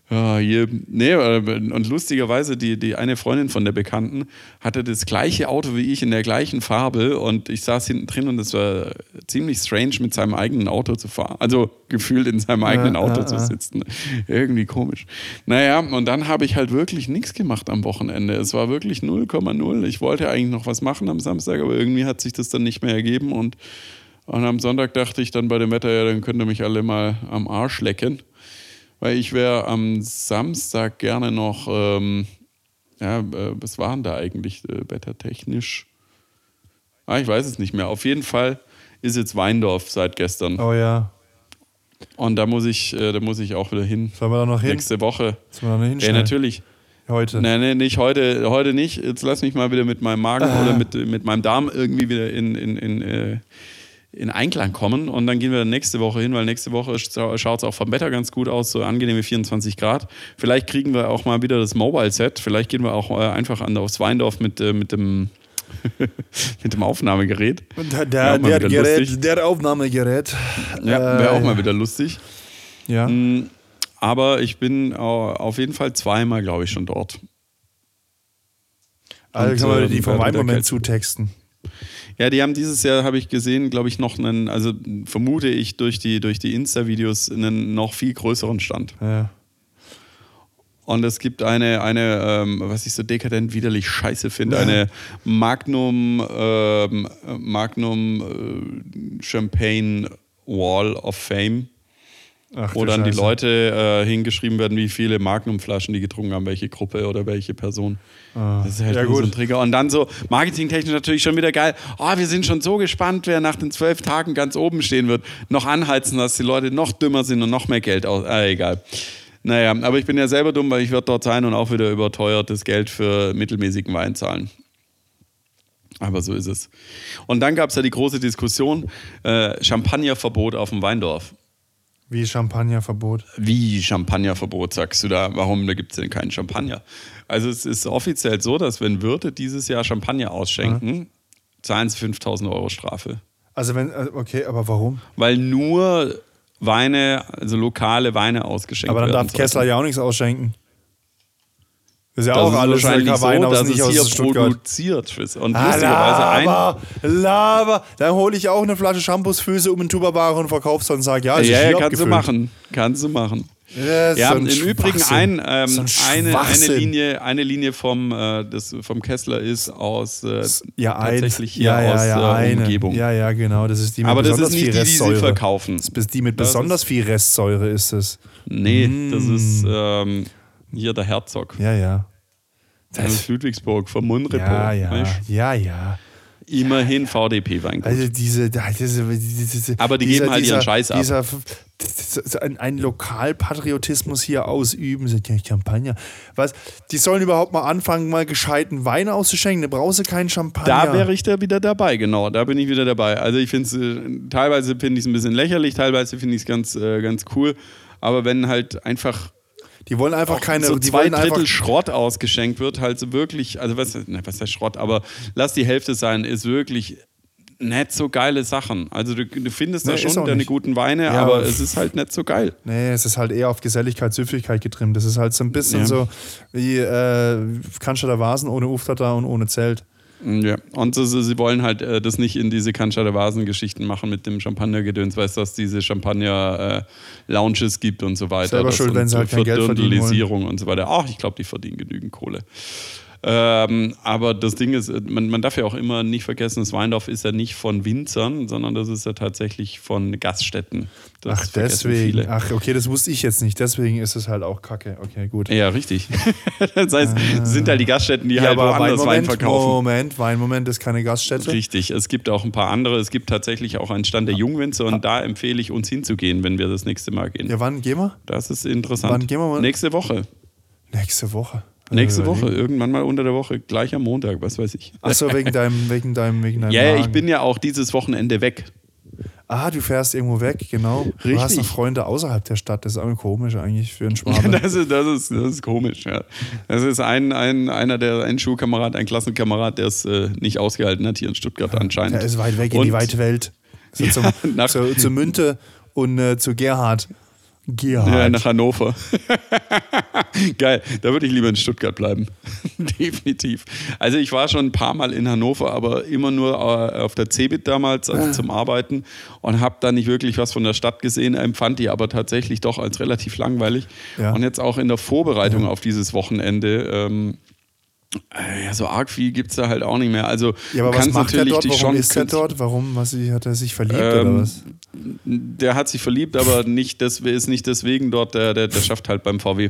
Ja, hier, nee, äh, und lustigerweise, die, die eine Freundin von der Bekannten hatte das gleiche Auto wie ich in der gleichen Farbe und ich saß hinten drin und es war ziemlich strange, mit seinem eigenen Auto zu fahren. Also gefühlt in seinem eigenen Ja, Auto ja, zu ja. sitzen. Irgendwie komisch. Naja, und dann habe ich halt wirklich nichts gemacht am Wochenende. Es war wirklich 0,0. Ich wollte eigentlich noch was machen am Samstag, aber irgendwie hat sich das dann nicht mehr ergeben und, und am Sonntag dachte ich dann bei dem Wetter, ja, dann könnt ihr mich alle mal am Arsch lecken. Weil ich wäre am Samstag gerne noch, ähm, ja, äh, was waren da eigentlich äh, wettertechnisch? Ah, ich weiß es nicht mehr. Auf jeden Fall ist jetzt Weindorf seit gestern. Oh ja. Und da muss ich, äh, da muss ich auch wieder hin. Sollen wir da noch hin? Nächste Woche. Sollen wir da noch Ja, hinstellen? natürlich. Heute. Nein, nein, nicht heute, heute nicht. Jetzt lass mich mal wieder mit meinem Magen Ah. oder mit, mit meinem Darm irgendwie wieder in, in, in, äh, in Einklang kommen. Und dann gehen wir nächste Woche hin, weil nächste Woche schaut es auch vom Wetter ganz gut aus, so angenehme 24 Grad. Vielleicht kriegen wir auch mal wieder das Mobile-Set. Vielleicht gehen wir auch äh, einfach an aufs Weindorf mit, äh, mit dem [laughs] mit dem Aufnahmegerät. Der, der, der, Gerät, lustig. der Aufnahmegerät. Ja, Äh, wäre auch mal wieder lustig. Ja. Mm, Aber ich bin äh, auf jeden Fall zweimal, glaube ich, schon dort. Also Und, kann man äh, die vom einen Moment zutexten. Ja, die haben dieses Jahr, habe ich gesehen, glaube ich, noch einen, also vermute ich durch die, durch die Insta-Videos einen noch viel größeren Stand. Ja. Und es gibt eine, eine ähm, was ich so dekadent widerlich scheiße finde, eine Magnum, ähm, Magnum äh, Champagne Wall of Fame, Ach, wo dann die. Leute äh, hingeschrieben werden, wie viele Magnum-Flaschen die getrunken haben, welche Gruppe oder welche Person. Das ist halt Ah. Ja, nur so gut. ein Trigger. Und dann so marketingtechnisch natürlich schon wieder geil. Oh, wir sind schon so gespannt, wer nach den zwölf Tagen ganz oben stehen wird. Noch anheizen, dass die Leute noch dümmer sind und noch mehr Geld aus. Ah, egal. Naja, aber ich bin ja selber dumm, weil ich werde dort sein und auch wieder überteuertes Geld für mittelmäßigen Wein zahlen. Aber so ist es. Und dann gab es ja die große Diskussion, äh, Champagnerverbot auf dem Weindorf. Wie Champagnerverbot. Wie Champagnerverbot, sagst du da? Warum? Da gibt es denn keinen Champagner. Also es ist offiziell so, dass wenn Wirte dieses Jahr Champagner ausschenken, zahlen sie 5000 Euro Strafe. Also wenn, äh, okay, aber warum? Weil nur Weine, also lokale Weine ausgeschenkt Aber dann werden. darf Kessler ja auch nichts ausschenken. Das ist ja Das auch ist alles wahrscheinlich Wein so, aus, dass nicht es hier Stuttgart. produziert ist. Und Ah, lustigerweise ein... Laber, Laber. Dann hole ich auch eine Flasche Shampoosfüße um in Tupperware und verkauf's und sag, ja, ist Ja, hier ja, kannst du machen. Kannst du machen. Ja, Ja, so im ein Übrigen ein, ähm, So ein eine, eine. Linie, eine Linie vom, äh, des, vom Kessler ist aus äh, ja, ein, tatsächlich hier ja, ja, aus ja, äh, eine. Umgebung. Ja, ja, genau. Das ist die mit Aber das besonders ist nicht viel die, die sie verkaufen. Das ist die mit Das besonders ist- viel Restsäure ist es. Nee, Mm. das ist ähm, hier der Herzog. Ja, ja. Aus Ludwigsburg, vom Munrepo. Ja, ja, weißt? ja, ja. Immerhin VDP-Weingut. Also diese, diese, diese Aber die geben halt ihren Scheiß ab. dieser, dieser, ein, ein Lokalpatriotismus hier ausüben, sind ja Champagner. Was? Die sollen überhaupt mal anfangen, mal gescheiten Wein auszuschenken. Da brauchst du keinen Champagner. Da wäre ich da wieder dabei, genau. Da bin ich wieder dabei. Also ich finde es, äh, teilweise finde ich es ein bisschen lächerlich, teilweise finde ich es ganz, äh, ganz cool. Aber wenn halt einfach die wollen einfach keine. so die zwei wollen Drittel Schrott ausgeschenkt wird, halt so wirklich, also was, ne, was heißt Schrott, aber lass die Hälfte sein, ist wirklich nicht so geile Sachen. Also du, du findest da Nee, ist schon auch deine nicht. guten Weine, Ja, aber es ist halt nicht so geil. Nee, es ist halt eher auf Geselligkeit, Süffigkeit getrimmt. Das ist halt so ein bisschen Ja. so wie äh, Cannstatter Vasen ohne Uftata und ohne Zelt. Ja, und so, sie wollen halt äh, das nicht in diese Cannstatter Vasen-Geschichten machen mit dem Champagner-Gedöns, weißt du, dass es diese Champagner-Lounges gibt und so weiter. Selber und wenn sie halt kein Geld verdienen wollen. Und so weiter. Ach, ich glaube, die verdienen genügend Kohle. Ähm, aber das Ding ist, man, man darf ja auch immer nicht vergessen, das Weindorf ist ja nicht von Winzern, sondern das ist ja tatsächlich von Gaststätten. Das Ach, deswegen. Viele. Ach, okay, das wusste ich jetzt nicht. Deswegen ist es halt auch kacke. Okay, gut. Ja, richtig. [laughs] das heißt, es sind halt die Gaststätten, die halt woanders Wein verkaufen. Moment, Weinmoment ist keine Gaststätte. Richtig, es gibt auch ein paar andere. Es gibt tatsächlich auch einen Stand der Jungwinzer und da empfehle ich uns hinzugehen, wenn wir das nächste Mal gehen. Ja, wann gehen wir? Das ist interessant. Wann gehen wir mal? Nächste Woche. Nächste Woche. Nächste Äh, Woche, irgendwann mal unter der Woche, gleich am Montag, was weiß ich. Achso, wegen deinem, wegen deinem, wegen deinem Ja, ja, ich bin ja auch dieses Wochenende weg. Ah, du fährst irgendwo weg, genau. Du hast noch Richtig. Freunde außerhalb der Stadt. Das ist auch komisch eigentlich für einen Schwaben. [laughs] Das ist, das ist, das ist komisch, ja. Das ist ein, ein, einer der, ein Schulkamerad, ein Klassenkamerad, der es äh, nicht ausgehalten hat hier in Stuttgart anscheinend. Der ist weit weg in Und- die weite Welt. So [laughs] zum, nach- zu, zu Münte und äh, zu Gerhard. Gerhard. Ja, nach Hannover. [laughs] Geil, da würde ich lieber in Stuttgart bleiben. [laughs] Definitiv. Also ich war schon ein paar Mal in Hannover, aber immer nur äh, auf der Cebit damals, also zum Arbeiten und habe da nicht wirklich was von der Stadt gesehen, empfand die aber tatsächlich doch als relativ langweilig. Ja. Und jetzt auch in der Vorbereitung auf dieses Wochenende, ähm, äh, ja, so arg viel gibt es da halt auch nicht mehr. Also ja, aber was macht er natürlich dort? dich Warum schon ist er dort? Warum? Was, hat er sich verliebt Ähm, oder was? Der hat sich verliebt, aber [laughs] nicht, das ist nicht deswegen dort, der, der, der schafft halt beim VW.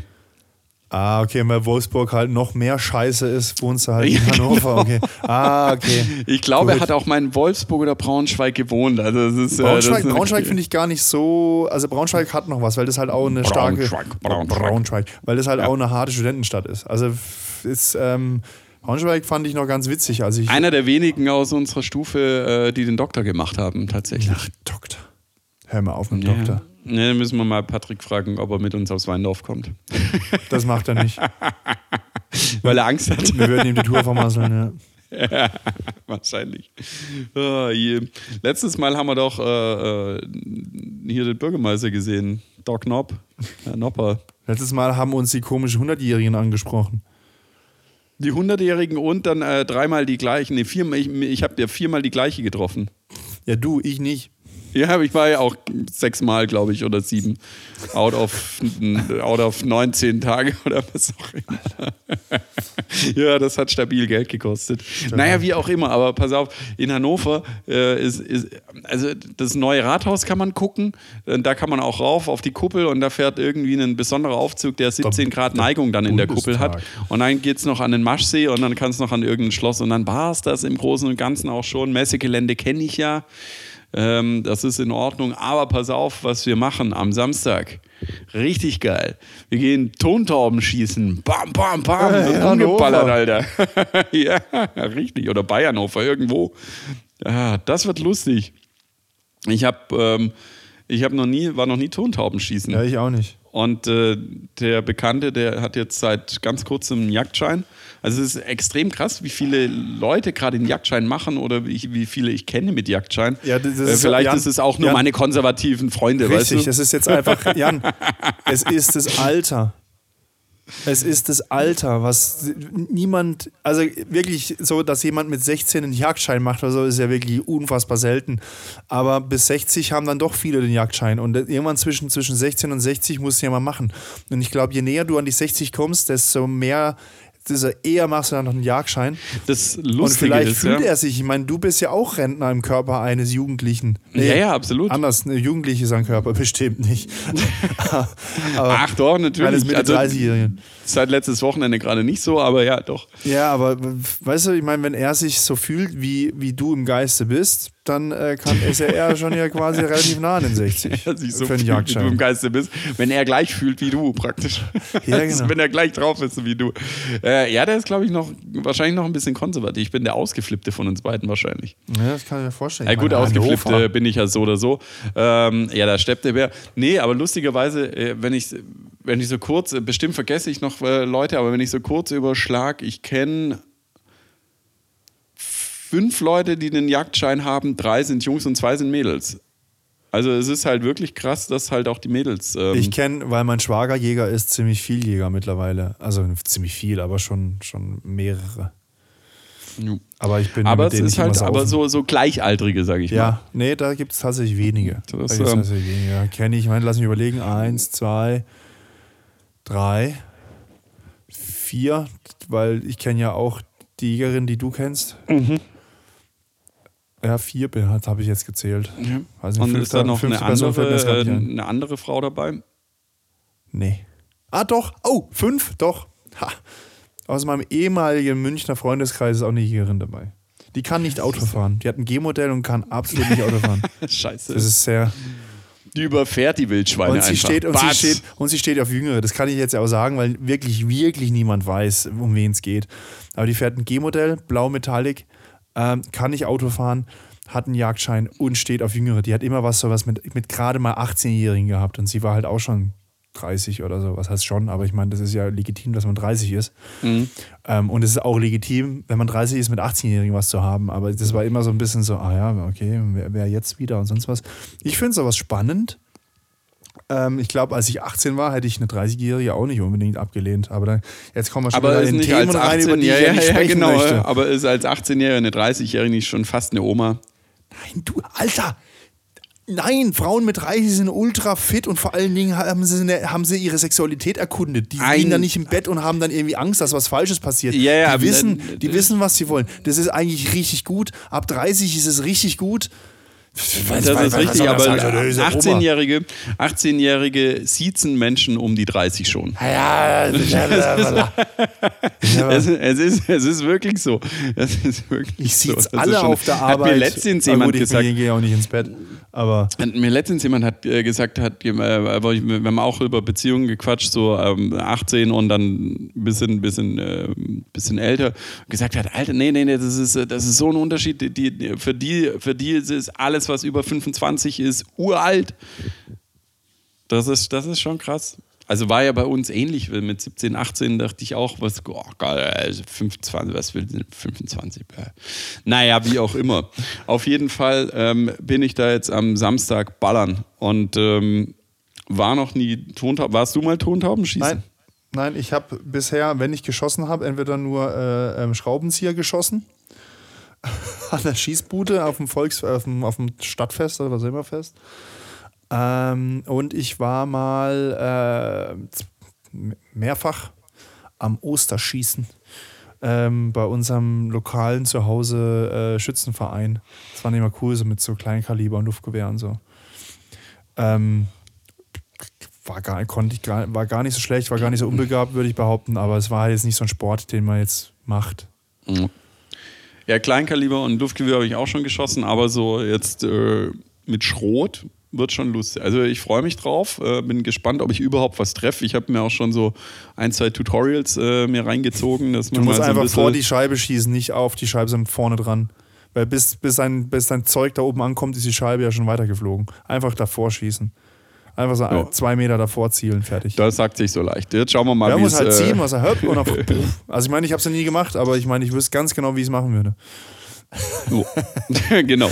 Ah, okay, weil Wolfsburg halt noch mehr Scheiße ist, wohnst du halt [laughs] in Ja, Hannover. Okay. Ah, okay. [laughs] Ich glaube, er Gut. hat auch mal in Wolfsburg oder Braunschweig gewohnt. Also das ist, äh, das Braunschweig, Braunschweig finde ich gar nicht so. Also Braunschweig hat noch was, weil das halt auch eine starke. Braunschweig, Braunschweig. Braunschweig, weil das halt auch eine harte Studentenstadt ist. Also ist ähm, Braunschweig fand ich noch ganz witzig. Also ich. einer der wenigen aus unserer Stufe, äh, die den Doktor gemacht haben, tatsächlich. Ach, Doktor. Hör mal auf mit dem Ja. Doktor. Ne, müssen wir mal Patrick fragen, ob er mit uns aufs Weindorf kommt. [laughs] Das macht er nicht. [laughs] Weil er Angst hat. Wir würden ihm die Tour vermasseln, ja. [laughs] Wahrscheinlich. Ah, je. Letztes Mal haben wir doch äh, äh, hier den Bürgermeister gesehen. Doc Nob. Herr Nopper. Letztes Mal haben uns die komischen 100-Jährigen angesprochen. Die Hundertjährigen und dann äh, dreimal die gleichen. Nee, viermal, ich ich habe ja viermal die gleiche getroffen. Ja, du, ich nicht. [laughs] Ja, ich war ja auch sechsmal, glaube ich, oder sieben. Out of, out of 19 Tage [laughs] oder was auch immer. [laughs] ja, das hat stabil Geld gekostet. Naja, wie auch immer, aber pass auf, in Hannover äh, ist, ist, also das neue Rathaus kann man gucken, äh, da kann man auch rauf auf die Kuppel und da fährt irgendwie ein besonderer Aufzug, der 17 Grad Neigung dann in der Kuppel hat. Und dann geht es noch an den Maschsee und dann kann es noch an irgendein Schloss und dann war es das im Großen und Ganzen auch schon. Messegelände kenne ich ja. Ähm, das ist in Ordnung. Aber pass auf, was wir machen am Samstag. Richtig geil. Wir gehen Tontauben schießen. Bam, bam, bam. Hannover. umgeballert, Alter. [laughs] ja, richtig. Oder Bayernhofer irgendwo. Ja, das wird lustig. Ich habe ähm, ich hab noch nie, war noch nie Tontauben schießen. Ja, ich auch nicht. Und äh, der Bekannte, der hat jetzt seit ganz kurzem einen Jagdschein. Also es ist extrem krass, wie viele Leute gerade den Jagdschein machen oder wie, wie viele ich kenne mit Jagdschein. Ja, das ist- äh, vielleicht Jan- ist es auch nur Jan- meine konservativen Freunde, Richtig, weißt du? das ist jetzt einfach, [laughs] Jan, es ist das Alter. Es ist das Alter, was niemand, also wirklich so, dass jemand mit 16 einen Jagdschein macht oder so, ist ja wirklich unfassbar selten. Aber bis 60 haben dann doch viele den Jagdschein und irgendwann zwischen, zwischen 16 und 60 musst du ja mal machen. Und ich glaube, je näher du an die 60 kommst, desto mehr, desto eher machst du dann noch einen Jagdschein. Das Und Lustige vielleicht ist, fühlt ja, er sich, ich meine, du bist ja auch Rentner im Körper eines Jugendlichen. Nee, ja, ja, absolut. Anders, eine Jugendliche ist ein Körper, bestimmt nicht. [laughs] aber Ach doch, eines natürlich. Mitte Also, 30-Jährigen. seit letztes Wochenende gerade nicht so, aber ja, doch. Ja, aber weißt du, ich meine, wenn er sich so fühlt, wie, wie du im Geiste bist, dann äh, kann, ist er schon ja quasi [laughs] relativ nah an den 60. Er sich so für einen fühlt, wie du im. Geiste bist, wenn er gleich fühlt wie du praktisch. Ja, [laughs] genau. wenn er gleich drauf ist wie du. Äh, ja, der ist, glaube ich, noch wahrscheinlich noch ein bisschen konservativ. Ich bin der Ausgeflippte von uns beiden wahrscheinlich. Ja, das kann ich mir vorstellen. Ja, gut, meine, ausgeflippt Hannover. äh, bin ich ja so oder so. Ähm, ja, da steppt der Bär. Nee, aber lustigerweise, äh, wenn ich wenn ich so kurz, äh, bestimmt vergesse ich noch äh, Leute, aber wenn ich so kurz überschlag, ich kenne fünf Leute, die den Jagdschein haben, drei sind Jungs und zwei sind Mädels. Also es ist halt wirklich krass, dass halt auch die Mädels. Ähm, Ich kenne, weil mein Schwager Jäger ist, ziemlich viel Jäger mittlerweile. Also ziemlich viel, aber schon, schon mehrere. Ja. Aber ich bin aber mit es denen ist halt saufen. aber so, so Gleichaltrige, sage ich mal. Ja, nee, da gibt es tatsächlich wenige. Das, da ähm, tatsächlich wenige. Kenne ich, ich meine, lass mich überlegen. Eins, zwei, drei, vier, weil ich kenne ja auch die Jägerin, die du kennst. Mhm. Ja, vier habe ich jetzt gezählt. Ja. Weiß nicht, Und ist da noch eine andere, äh, eine andere Frau dabei? Nee. Ah, doch. Oh, fünf, doch. Ha. Aus meinem ehemaligen Münchner Freundeskreis ist auch eine Jägerin dabei. Die kann nicht Auto fahren. Die hat ein G-Modell und kann absolut nicht Auto fahren. [laughs] Scheiße. Das ist sehr. Die überfährt die Wildschweine Und sie, einfach. steht, und, sie steht, und sie steht auf Jüngere. Das kann ich jetzt auch sagen, weil wirklich, wirklich niemand weiß, um wen es geht. Aber die fährt ein G-Modell, blau Metallic, ähm, kann nicht Auto fahren, hat einen Jagdschein und steht auf Jüngere. Die hat immer was sowas mit, mit gerade mal 18-Jährigen gehabt und sie war halt auch schon 30 oder so. Was heißt schon, aber ich meine, das ist ja legitim, dass man 30 ist. Mhm. Ähm, und es ist auch legitim, wenn man 30 ist, mit 18-Jährigen was zu haben. Aber das war immer so ein bisschen so, ah ja, okay, wer, wer jetzt wieder und sonst was. Ich finde sowas spannend. Ähm, ich glaube, als ich 18 war, hätte ich eine 30-Jährige auch nicht unbedingt abgelehnt. Aber dann, jetzt kommen wir schon Aber wieder in Themen als rein, 18, über die ja, ich ja ja, nicht [laughs] ja, sprechen genau. möchte. Aber ist als 18-Jährige eine 30-Jährige nicht schon fast eine Oma? Nein, du, Alter! Nein, Frauen mit 30 sind ultra fit und vor allen Dingen haben sie, eine, haben sie ihre Sexualität erkundet. Die Ein- liegen dann nicht im Bett und haben dann irgendwie Angst, dass was Falsches passiert. Ja, ja, die, wissen, die wissen, was sie wollen. Das ist eigentlich richtig gut. Ab 30 ist es richtig gut. Das ist richtig, aber also, 18-Jährige 18-Jährige siezen Menschen um die 30 schon. Ja, [laughs] [laughs] ja, Es, es, ist, es ist wirklich so. Es ist wirklich ich so. sehe es Das ist alle schon- auf der Hat Arbeit. mir letztens Ah, jemand gut, ich gesagt, gehe auch nicht ins Bett. Aber Hat mir letztens jemand hat äh, gesagt, hat, äh, ich- wir haben auch über Beziehungen gequatscht, so ähm, 18 und dann ein bisschen, bisschen, äh, bisschen älter, gesagt hat, Alter, nee, nee, nee, das ist, äh, das ist so ein Unterschied. Die, die, für, die, für die ist es alles, was über 25 ist, uralt. Das ist, das ist schon krass. Also war ja bei uns ähnlich, weil mit 17, 18 dachte ich auch, was, oh, geil, also 25, was will denn 25? Bäh. Naja, wie auch immer. Auf jeden Fall ähm, bin ich da jetzt am Samstag ballern und ähm, war noch nie Tontauben. Warst du mal Tontauben schießen? nein, nein, ich habe bisher, wenn ich geschossen habe, entweder nur äh, ähm, Schraubenzieher geschossen. [laughs] An der Schießbude auf dem Volks auf dem, auf dem Stadtfest oder was immer Fest. Ähm, und ich war mal äh, mehrfach am Osterschießen ähm, bei unserem lokalen Zuhause äh, Schützenverein. Das war nicht mal cool, so mit so Kleinkaliber und Luftgewehr und so. Ähm, war gar, konnte ich gar, war gar nicht so schlecht, war gar nicht so unbegabt, würde ich behaupten, aber es war jetzt nicht so ein Sport, den man jetzt macht. Mhm. Ja, Kleinkaliber und Luftgewehr habe ich auch schon geschossen, aber so jetzt äh, mit Schrot wird schon lustig. Also ich freue mich drauf, äh, bin gespannt, ob ich überhaupt was treffe. Ich habe mir auch schon so ein, zwei Tutorials äh, mir reingezogen. Dass Du man musst mal so ein einfach vor die Scheibe schießen, nicht auf die Scheibe, sondern vorne dran. Weil bis, bis, dein, bis dein Zeug da oben ankommt, ist die Scheibe ja schon weitergeflogen. Einfach davor schießen. Einfach so Ja. zwei Meter davor zielen, fertig. Das sagt sich so leicht. Jetzt schauen wir mal, Er wie muss es, halt äh, ziehen, was er hört. Und auf, [laughs] also ich meine, ich habe es ja nie gemacht, aber ich meine, ich wüsste ganz genau, wie ich es machen würde. Oh. [laughs] genau.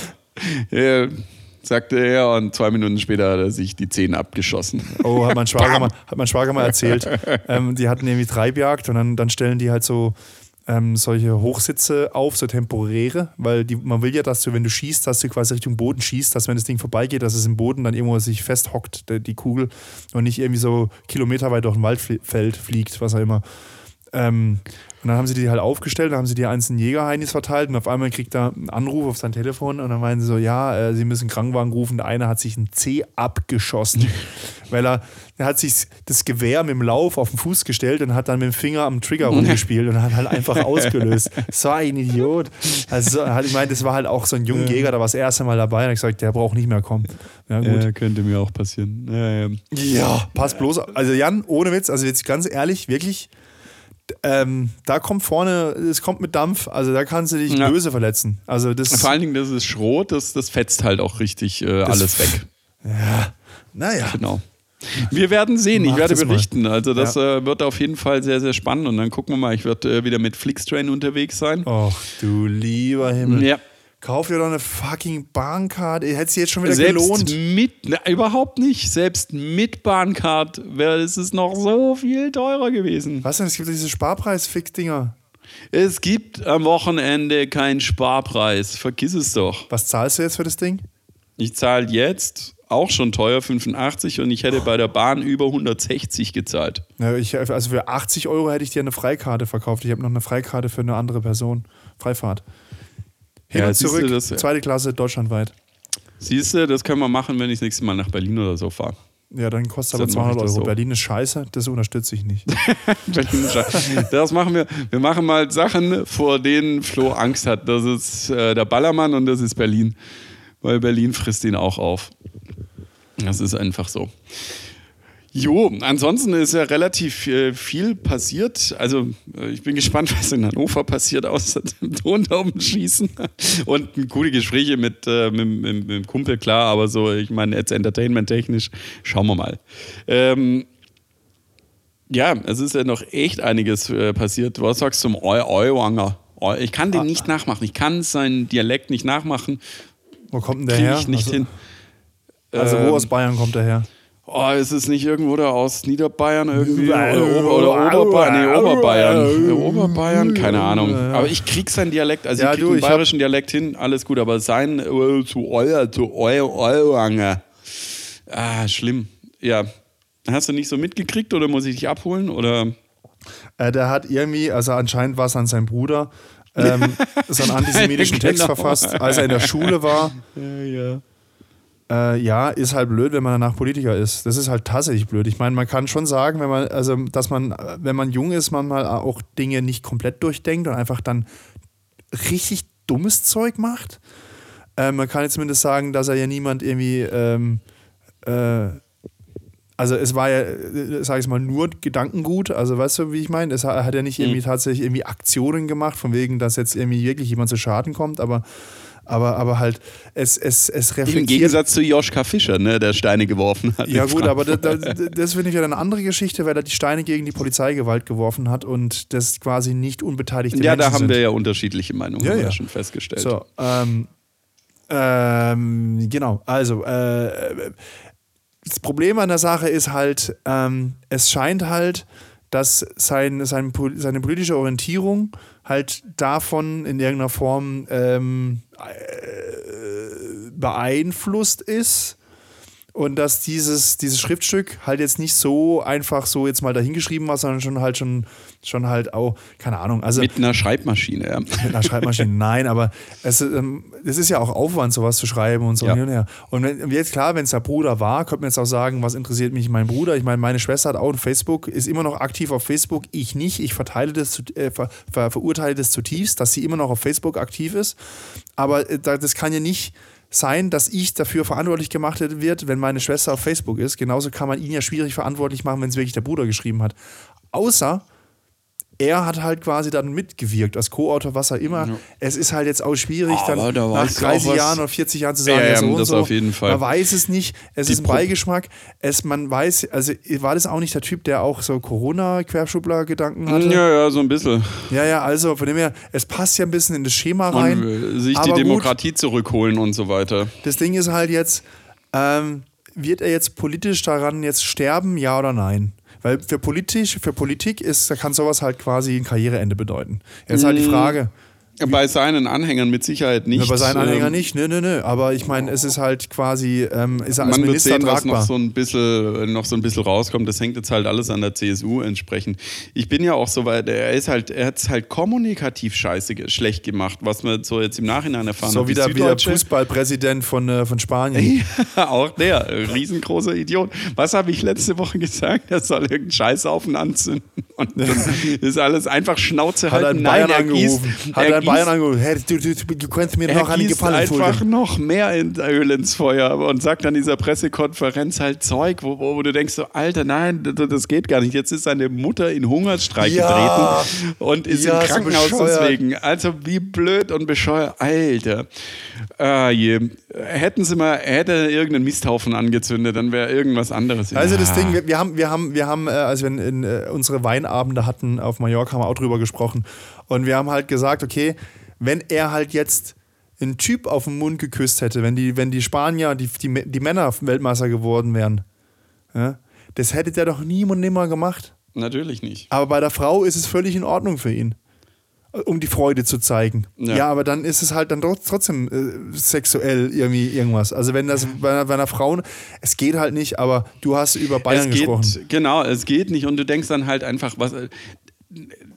Äh, sagte er und zwei Minuten später hat er sich die Zähne abgeschossen. Oh, hat mein [laughs] Schwager, mal, hat mein Schwager mal erzählt. Ähm, die hatten irgendwie Treibjagd und dann, dann stellen die halt so ähm, solche Hochsitze auf, so temporäre, weil die, man will ja, dass du, wenn du schießt, dass du quasi Richtung Boden schießt, dass wenn das Ding vorbeigeht, dass es im Boden dann irgendwo sich festhockt, der, die Kugel, und nicht irgendwie so kilometerweit durch ein Waldfeld fliegt, was auch immer. Ähm, und dann haben sie die halt aufgestellt, dann haben sie die einzelnen Jägerheinis verteilt und auf einmal kriegt er einen Anruf auf sein Telefon und dann meinen sie so, ja, äh, sie müssen einen Krankenwagen rufen. Der eine hat sich ein C abgeschossen, [laughs] weil er, er hat sich das Gewehr mit dem Lauf auf den Fuß gestellt und hat dann mit dem Finger am Trigger rumgespielt und hat halt einfach [laughs] ausgelöst. So ein Idiot. Also halt, ich meine, das war halt auch so ein junger Jäger, da war das erste Mal dabei und ich gesagt, der braucht nicht mehr kommen. Ja, gut. Ja, könnte mir auch passieren. Ja, ja. Ja, pass bloß. Also Jan, ohne Witz, also jetzt ganz ehrlich, wirklich, ähm, da kommt vorne, es kommt mit Dampf, also da kannst du dich Ja. böse verletzen. Also das, Vor allen Dingen, das ist Schrot, das, das fetzt halt auch richtig äh, alles weg. naja. Genau. Wir werden sehen, ich Mach werde das mal. berichten. Also das Ja. äh, wird auf jeden Fall sehr, sehr spannend und dann gucken wir mal, ich werde äh, wieder mit Flixtrain unterwegs sein. Och, du lieber Himmel. Ja. Kauf dir doch eine fucking Bahncard. Hätte sie jetzt schon wieder Selbst gelohnt. mit, na, überhaupt nicht, selbst mit Bahncard wäre es noch so viel teurer gewesen. Was denn? Es gibt diese Sparpreis-Fix-Dinger. Es gibt am Wochenende keinen Sparpreis, vergiss es doch. Was zahlst du jetzt für das Ding? Ich zahle jetzt auch schon teuer 85 und ich hätte bei der Bahn über 160 gezahlt. Ja, ich, also für 80 Euro hätte ich dir eine Freikarte verkauft. Ich habe noch eine Freikarte für eine andere Person. Freifahrt. Hin Ja, zurück, das- zweite Klasse, deutschlandweit. Siehst du, das können wir machen, wenn ich das nächste Mal nach Berlin oder so fahre. Ja, dann kostet aber Dann mach ich 200 das Euro. so. Berlin ist scheiße, das unterstütze ich nicht. [laughs] Berlin ist scheiße. das machen wir. Wir machen mal Sachen, vor denen Flo Angst hat. Das ist äh, der Ballermann und das ist Berlin. Weil Berlin frisst ihn auch auf. Das ist einfach so. Jo, ansonsten ist ja relativ äh, viel passiert. Also äh, ich bin gespannt, [laughs] was in Hannover passiert, außer dem Tondaumenschießen. [laughs] Und coole Gespräche mit, äh, mit, mit, Kumpel, klar, aber so, ich meine, jetzt entertainment-technisch, schauen wir mal. Ähm, ja, es ist ja noch echt einiges äh, passiert. Was sagst du zum Euwanger? Ich kann den ah. nicht nachmachen. Ich kann seinen Dialekt nicht nachmachen. Wo kommt denn der Krieg her? Ich nicht also, hin. Also wo ähm, aus Bayern kommt der her? Oh, ist es nicht irgendwo da aus Niederbayern irgendwie? Oder, oder Oberbayern? Nee, Oberbayern. Oberbayern? Keine Ahnung. Aber ich krieg seinen Dialekt, also ja, ich krieg du, den bayerischen Dialekt hin, alles gut, aber sein äh, zu euer, zu euer, euer, Ah, schlimm. Ja. Hast du nicht so mitgekriegt oder muss ich dich abholen? Oder? Äh, der hat irgendwie, also anscheinend war es an seinem Bruder, ähm, [laughs] so einen antisemitischen genau. Text verfasst, als er in der Schule war. Ja, ja äh, ja, ist halt blöd, wenn man danach Politiker ist. Das ist halt tatsächlich blöd. Ich meine, man kann schon sagen, wenn man, also, dass man, wenn man jung ist, man mal auch Dinge nicht komplett durchdenkt und einfach dann richtig dummes Zeug macht. Äh, man kann jetzt zumindest sagen, dass er ja niemand irgendwie, ähm, äh, also es war ja, äh, sag ich mal, nur Gedankengut. Also weißt du, wie ich meine? Es hat, hat ja nicht irgendwie mhm. tatsächlich irgendwie Aktionen gemacht, von wegen, dass jetzt irgendwie wirklich jemand zu Schaden kommt, aber aber, aber halt, es, es, es reflektiert. Im Gegensatz zu Joschka Fischer, ne, der Steine geworfen hat. Ja, gut, aber das, [laughs] das finde ich wieder eine andere Geschichte, weil er die Steine gegen die Polizeigewalt geworfen hat und das quasi nicht unbeteiligte Ja, Menschen da haben sind. wir ja unterschiedliche Meinungen, ja, ja schon festgestellt. So, ähm, ähm, genau, also, äh, das Problem an der Sache ist halt, ähm, es scheint halt, dass sein, sein, seine politische Orientierung halt davon in irgendeiner Form ähm, äh, beeinflusst ist und dass dieses, dieses Schriftstück halt jetzt nicht so einfach so jetzt mal dahingeschrieben war, sondern schon halt schon, schon halt auch, keine Ahnung. Also, mit einer Schreibmaschine, ja. Mit einer Schreibmaschine, nein, aber es, ähm, es ist ja auch Aufwand, sowas zu schreiben und so ja. und her. Und wenn, jetzt klar, wenn es der Bruder war, könnte man jetzt auch sagen, was interessiert mich mein Bruder? Ich meine, meine Schwester hat auch ein Facebook, ist immer noch aktiv auf Facebook, ich nicht. Ich verteile das, äh, ver, ver, verurteile das zutiefst, dass sie immer noch auf Facebook aktiv ist. Aber äh, das kann ja nicht sein, dass ich dafür verantwortlich gemacht wird, wenn meine Schwester auf Facebook ist. Genauso kann man ihn ja schwierig verantwortlich machen, wenn es wirklich der Bruder geschrieben hat. Außer er hat halt quasi dann mitgewirkt als Co-Autor, was er immer. Ja. Es ist halt jetzt auch schwierig, Aber dann da nach 30 Jahren oder 40 Jahren zu sagen, ja, ja, so das so. auf jeden Fall. Man weiß es nicht. Es Die ist ein Beigeschmack. Es, man weiß, also war das auch nicht der Typ, der auch so Corona-Querschubler-Gedanken hatte? Ja, ja, so ein bisschen. Ja, ja, also von dem her, es passt ja ein bisschen in das Schema rein. Und sich die Demokratie gut, zurückholen und so weiter. Das Ding ist halt jetzt, ähm, wird er jetzt politisch daran jetzt sterben, ja oder nein? Weil für politisch, für Politik ist, da kann sowas halt quasi ein Karriereende bedeuten. Jetzt ist halt die mm. Frage, bei seinen Anhängern mit Sicherheit nicht. Ja, bei seinen Anhängern ähm, nicht, nö, nö, nö. Aber ich meine, es ist halt quasi, ähm, ist er als Man Minister wird sehen, tragbar. was noch so, ein bisschen, noch so ein bisschen rauskommt. Das hängt jetzt halt alles an der CSU entsprechend. Ich bin ja auch so weit, er ist halt, er hat es halt kommunikativ scheiße, schlecht gemacht, was man so jetzt im Nachhinein erfahren so hat. So wie der, wie der Fußballpräsident von, äh, von Spanien. auch der, riesengroßer Idiot. Was habe ich letzte Woche gesagt? Er soll irgendeinen Scheißhaufen anzünden. Und das ist alles einfach Schnauze halten. Hat er Bayern Nein, er angerufen. Gießt, hat er, er Bayern angerufen. Hey, du, du, du kannst mir noch einen Gefallen einfach folgen. noch mehr in Öl ins Feuer und sagt an dieser Pressekonferenz halt Zeug, wo, wo, du denkst so, Alter, nein, das geht gar nicht. Jetzt ist seine Mutter in Hungerstreik ja. getreten und ist ja, im Krankenhaus so deswegen. Also wie blöd und bescheuert. Alter. Je. Hätten sie mal, hätte irgendeinen Misthaufen angezündet, dann wäre irgendwas anderes. Also das Ding, wir, wir haben, wir haben, wir haben, äh, als wir in, in, äh, unsere Weinabende hatten auf Mallorca, haben wir auch drüber gesprochen. Und wir haben halt gesagt, okay, wenn er halt jetzt einen Typ auf den Mund geküsst hätte, wenn die, wenn die Spanier, die, die, die Männer Weltmeister geworden wären, ja, das hätte der doch nie und nimmer gemacht. Natürlich nicht. Aber bei der Frau ist es völlig in Ordnung für ihn. Um die Freude zu zeigen. Ja, ja aber dann ist es halt dann trotzdem äh, sexuell irgendwie irgendwas. Also wenn das bei einer, bei einer Frau, es geht halt nicht, aber du hast über Bayern geht, gesprochen. Genau, es geht nicht und du denkst dann halt einfach, was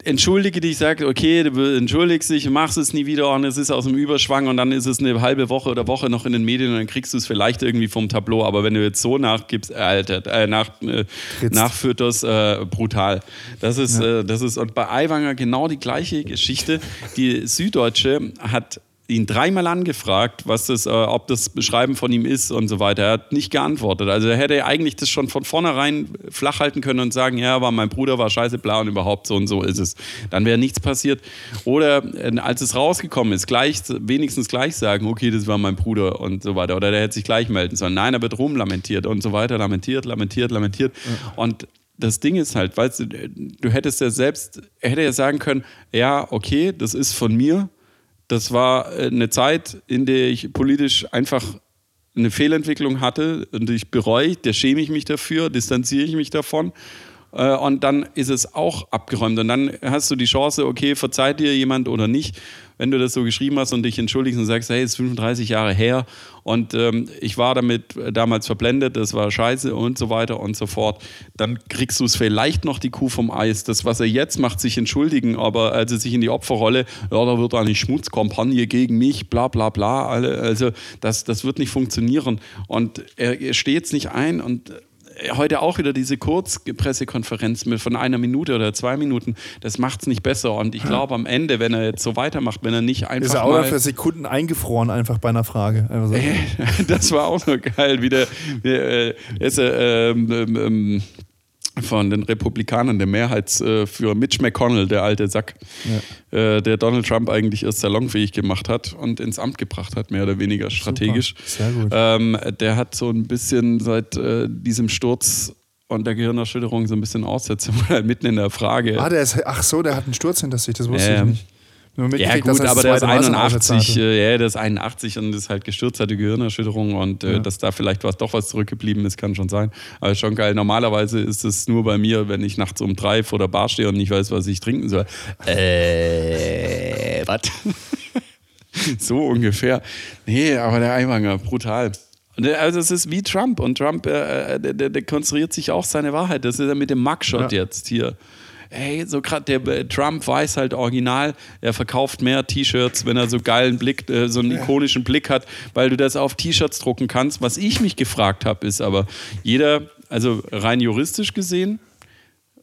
entschuldige dich, sag, okay, du entschuldigst dich, machst es nie wieder und es ist aus dem Überschwang und dann ist es eine halbe Woche oder Woche noch in den Medien und dann kriegst du es vielleicht irgendwie vom Tableau. Aber wenn du jetzt so nachgibst, Alter, äh, nach, äh, nachfütterst, äh, brutal. Das ist, ja. äh, das ist, und bei Aiwanger genau die gleiche Geschichte. Die Süddeutsche hat ihn dreimal angefragt, was das, äh, ob das Beschreiben von ihm ist und so weiter. Er hat nicht geantwortet. Also er hätte eigentlich das schon von vornherein flach halten können und sagen, ja, war mein Bruder, war scheiße bla und überhaupt so und so ist es. Dann wäre nichts passiert. Oder äh, als es rausgekommen ist, gleich, wenigstens gleich sagen, okay, das war mein Bruder und so weiter. Oder der hätte sich gleich melden sollen. Nein, er wird rumlamentiert und so weiter, lamentiert, lamentiert, lamentiert. Ja. Und das Ding ist halt, weißt du, du hättest ja selbst, er hätte ja sagen können, ja, okay, das ist von mir, das war äh, eine Zeit, in der ich politisch einfach eine Fehlentwicklung hatte und ich bereue, da schäme ich mich dafür, distanziere ich mich davon. Äh, und dann ist es auch abgeräumt. Und dann hast du die Chance, okay, verzeiht dir jemand oder nicht wenn du das so geschrieben hast und dich entschuldigst und sagst, hey, es ist 35 Jahre her und ähm, ich war damit damals verblendet, das war scheiße und so weiter und so fort, dann kriegst du es vielleicht noch die Kuh vom Eis. Das, was er jetzt macht, sich entschuldigen, aber also sich in die Opferrolle, ja, da wird eine Schmutzkampagne gegen mich, bla bla bla, also das, das wird nicht funktionieren. Und er, er steht jetzt nicht ein und heute auch wieder diese Kurzpressekonferenz von einer Minute oder zwei Minuten, das macht es nicht besser. Und ich glaube, am Ende, wenn er jetzt so weitermacht, wenn er nicht einfach. Ist er auch für Sekunden eingefroren, einfach bei einer Frage. So. [laughs] das war auch noch geil, wie der. Wie, äh, ist, äh, ähm, ähm, von den Republikanern, der Mehrheitsführer Mitch McConnell, der alte Sack, ja. äh, der Donald Trump eigentlich erst salonfähig gemacht hat und ins Amt gebracht hat, mehr oder weniger strategisch. Super. Sehr gut. Ähm, der hat so ein bisschen seit äh, diesem Sturz und der Gehirnerschütterung so ein bisschen Aussetzung [laughs] mitten in der Frage. Ah, der ist, ach so, der hat einen Sturz hinter sich, das wusste ähm, ich nicht ja gut, aber der ist 81, äh, ja, der ist 81 und ist halt gestürzt, hatte Gehirnerschütterung und äh, ja. dass da vielleicht was doch was zurückgeblieben ist, kann schon sein. Aber schon geil. Normalerweise ist es nur bei mir, wenn ich nachts um drei vor der Bar stehe und nicht weiß, was ich trinken soll. Äh, was? [laughs] so ungefähr. Nee, aber der Einwanger, brutal. Also es ist wie Trump und Trump, äh, äh, der, der, konstruiert sich auch seine Wahrheit. Das ist ja mit dem Mugshot ja. jetzt hier hey, so gerade der äh, Trump weiß halt original, er verkauft mehr T-Shirts, wenn er so geilen Blick, äh, so einen ikonischen Blick hat, weil du das auf T-Shirts drucken kannst. Was ich mich gefragt habe, ist aber, jeder, also rein juristisch gesehen,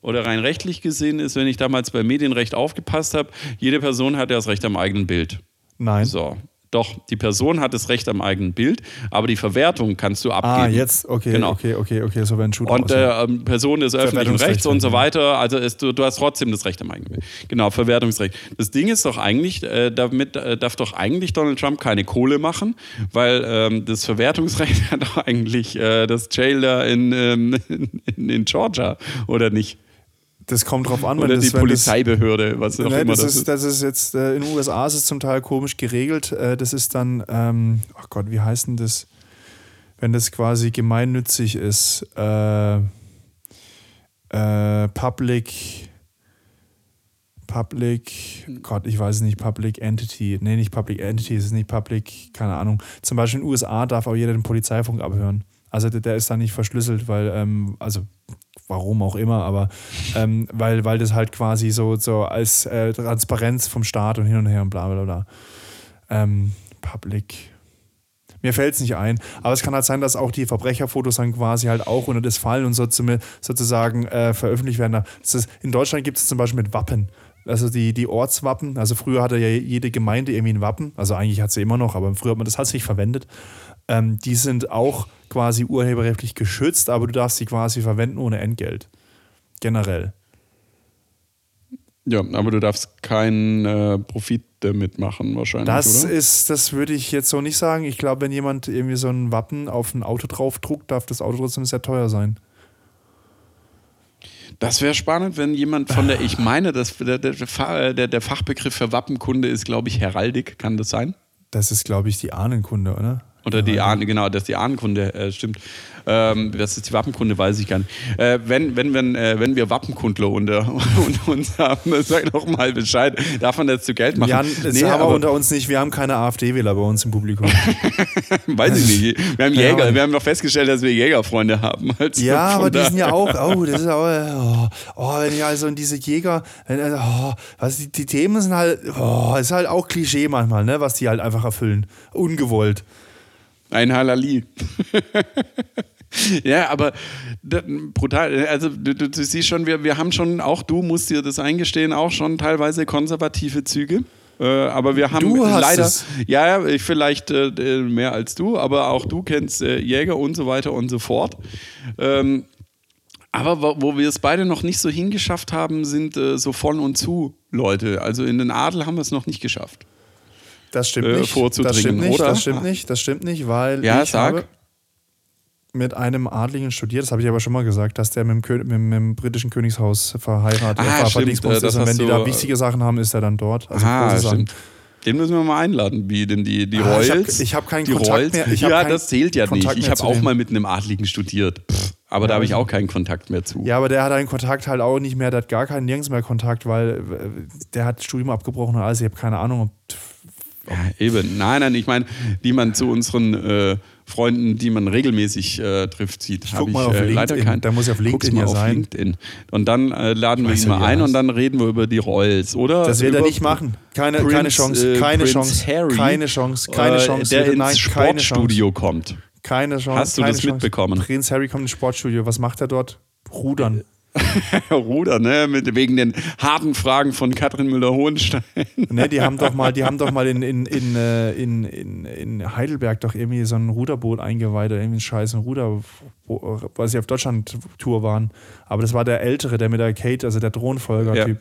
oder rein rechtlich gesehen ist, wenn ich damals beim Medienrecht aufgepasst habe, jede Person hat ja das Recht am eigenen Bild. Nein. So. Doch, die Person hat das Recht am eigenen Bild, aber die Verwertung kannst du abgeben. Ah, jetzt, okay, genau. okay, okay, okay, so wenn Shooter Und äh, Person des öffentlichen Rechts und so weiter, also ist, du, du, hast trotzdem das Recht am eigenen Bild. Genau, Verwertungsrecht. Das Ding ist doch eigentlich, äh, damit äh, darf doch eigentlich Donald Trump keine Kohle machen, weil ähm, das Verwertungsrecht [laughs] hat doch eigentlich äh, das Jail da in, ähm, [laughs] in, in Georgia, oder nicht? Das kommt drauf an. Oder das, die Polizeibehörde, was auch ne, immer das, das ist. Das ist jetzt, äh, in den USA ist es zum Teil komisch geregelt. Äh, das ist dann, ähm, ach Gott, wie heißt denn das? Wenn das quasi gemeinnützig ist. Äh, äh, Public. Public, Gott, ich weiß es nicht, Public Entity. Nee, nicht Public Entity, es ist nicht Public, keine Ahnung. Zum Beispiel in den USA darf auch jeder den Polizeifunk abhören. Also der, der ist da nicht verschlüsselt, weil, ähm, also warum auch immer, aber ähm, weil, weil das halt quasi so, so als äh, Transparenz vom Staat und hin und her und bla bla bla. Ähm, Public. Mir fällt es nicht ein. Aber es kann halt sein, dass auch die Verbrecherfotos dann quasi halt auch unter das Fallen und so sozusagen äh, veröffentlicht werden. Ist, in Deutschland gibt es zum Beispiel mit Wappen. Also die, die Ortswappen. Also früher hatte ja jede Gemeinde irgendwie ein Wappen. Also eigentlich hat sie immer noch, aber früher hat man das hat sich verwendet. Ähm, die sind auch quasi urheberrechtlich geschützt, aber du darfst sie quasi verwenden ohne Entgelt. Generell. Ja, aber du darfst keinen äh, Profit damit machen, wahrscheinlich. Das oder? ist, das würde ich jetzt so nicht sagen. Ich glaube, wenn jemand irgendwie so ein Wappen auf ein Auto drauf druckt, darf das Auto trotzdem sehr teuer sein. Das wäre spannend, wenn jemand von der, ich meine, das, der, der, der Fachbegriff für Wappenkunde ist, glaube ich, Heraldik. Kann das sein? Das ist, glaube ich, die Ahnenkunde, oder? Oder die Ahnen, genau, das ist die Ahnenkunde, äh, stimmt. Ähm, das ist die Wappenkunde, weiß ich gar nicht. Äh, wenn, wenn, wenn, äh, wenn wir Wappenkundler unter, [laughs] unter uns haben, [laughs] sag doch mal Bescheid. Darf man das zu Geld machen? Ja, das nee, haben wir unter uns nicht. Wir haben keine AfD-Wähler bei uns im Publikum. [laughs] weiß ich nicht. Wir haben Jäger. Ja. Wir haben noch festgestellt, dass wir Jägerfreunde haben. ja, aber die sind ja auch, oh, das ist auch, oh, oh wenn ich also in diese Jäger, oh, was, die, die Themen sind halt, oh, ist halt auch Klischee manchmal, ne, was die halt einfach erfüllen. Ungewollt. Ein Halali. [laughs] ja, aber brutal. Also du, du, siehst schon, wir, wir haben schon, auch du musst dir das eingestehen, auch schon teilweise konservative Züge. Äh, aber wir haben Du hast leider, es. ja, ja, ich vielleicht äh, mehr als du, aber auch du kennst äh, Jäger und so weiter und so fort. Ähm, aber wo, wo wir es beide noch nicht so hingeschafft haben, sind äh, so von und zu Leute. Also in den Adel haben wir es noch nicht geschafft. Das stimmt Äh, nicht. vorzudringen, das stimmt nicht, oder? das stimmt nicht, das stimmt nicht, weil Ja, ich sag. habe mit einem Adligen studiert, das habe ich aber schon mal gesagt, dass der mit dem, Kö mit, mit dem britischen Königshaus verheiratet Ah, äh, stimmt, äh, ist. Und wenn die da äh, wichtige Sachen haben, ist er dann dort. Also ah, stimmt. Den müssen wir mal einladen, wie denn die, die Ah, Royals. ich hab keinen die Kontakt Royals. mehr. Ja, das zählt ja Kontakt nicht. Ich habe auch dem. mal mit einem Adligen studiert. Pff, aber da habe ich auch keinen Kontakt mehr zu. Ja, aber der hat einen Kontakt halt auch nicht mehr, der hat gar keinen nirgends mehr Kontakt, weil der hat das Studium abgebrochen und alles. Ich habe keine Ahnung, ob Ja, eben. Nein, nein, ich meine, die man zu unseren äh, Freunden, die man regelmäßig äh, trifft, sieht, guck habe ich mal auf äh, leider LinkedIn. keinen. Der muss ja auf LinkedIn mal ja auf sein. LinkedIn. Und dann äh, laden wir ihn mal ein und dann reden wir über die Royals, oder? Das wird er nicht machen. Keine, keine Prince, Chance. äh, Keine Chance. Harry, keine Chance. Keine äh, Chance. Der er- ins Nein, keine Sportstudio Chance. kommt. Keine Chance. Hast du keine das Chance. mitbekommen? Prinz Harry kommt ins Sportstudio. Was macht er dort? Rudern. [laughs] Ruder, ne? Mit, wegen den harten Fragen von Katrin Müller-Hohenstein. [laughs] ne, die haben doch mal, die haben doch mal in, in, in, äh, in, in, in Heidelberg doch irgendwie so ein Ruderboot eingeweiht oder irgendwie ein scheiß Ruder, weil sie auf Deutschland-Tour waren. Aber das war der Ältere, der mit der Kate, also der Thronfolger-Typ.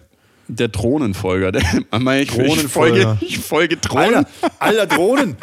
Der Drohnenfolger. Der, [laughs] ich, ich, Drohnenfolger. folge, ich folge Drohnen. Alter, Alter, Drohnen.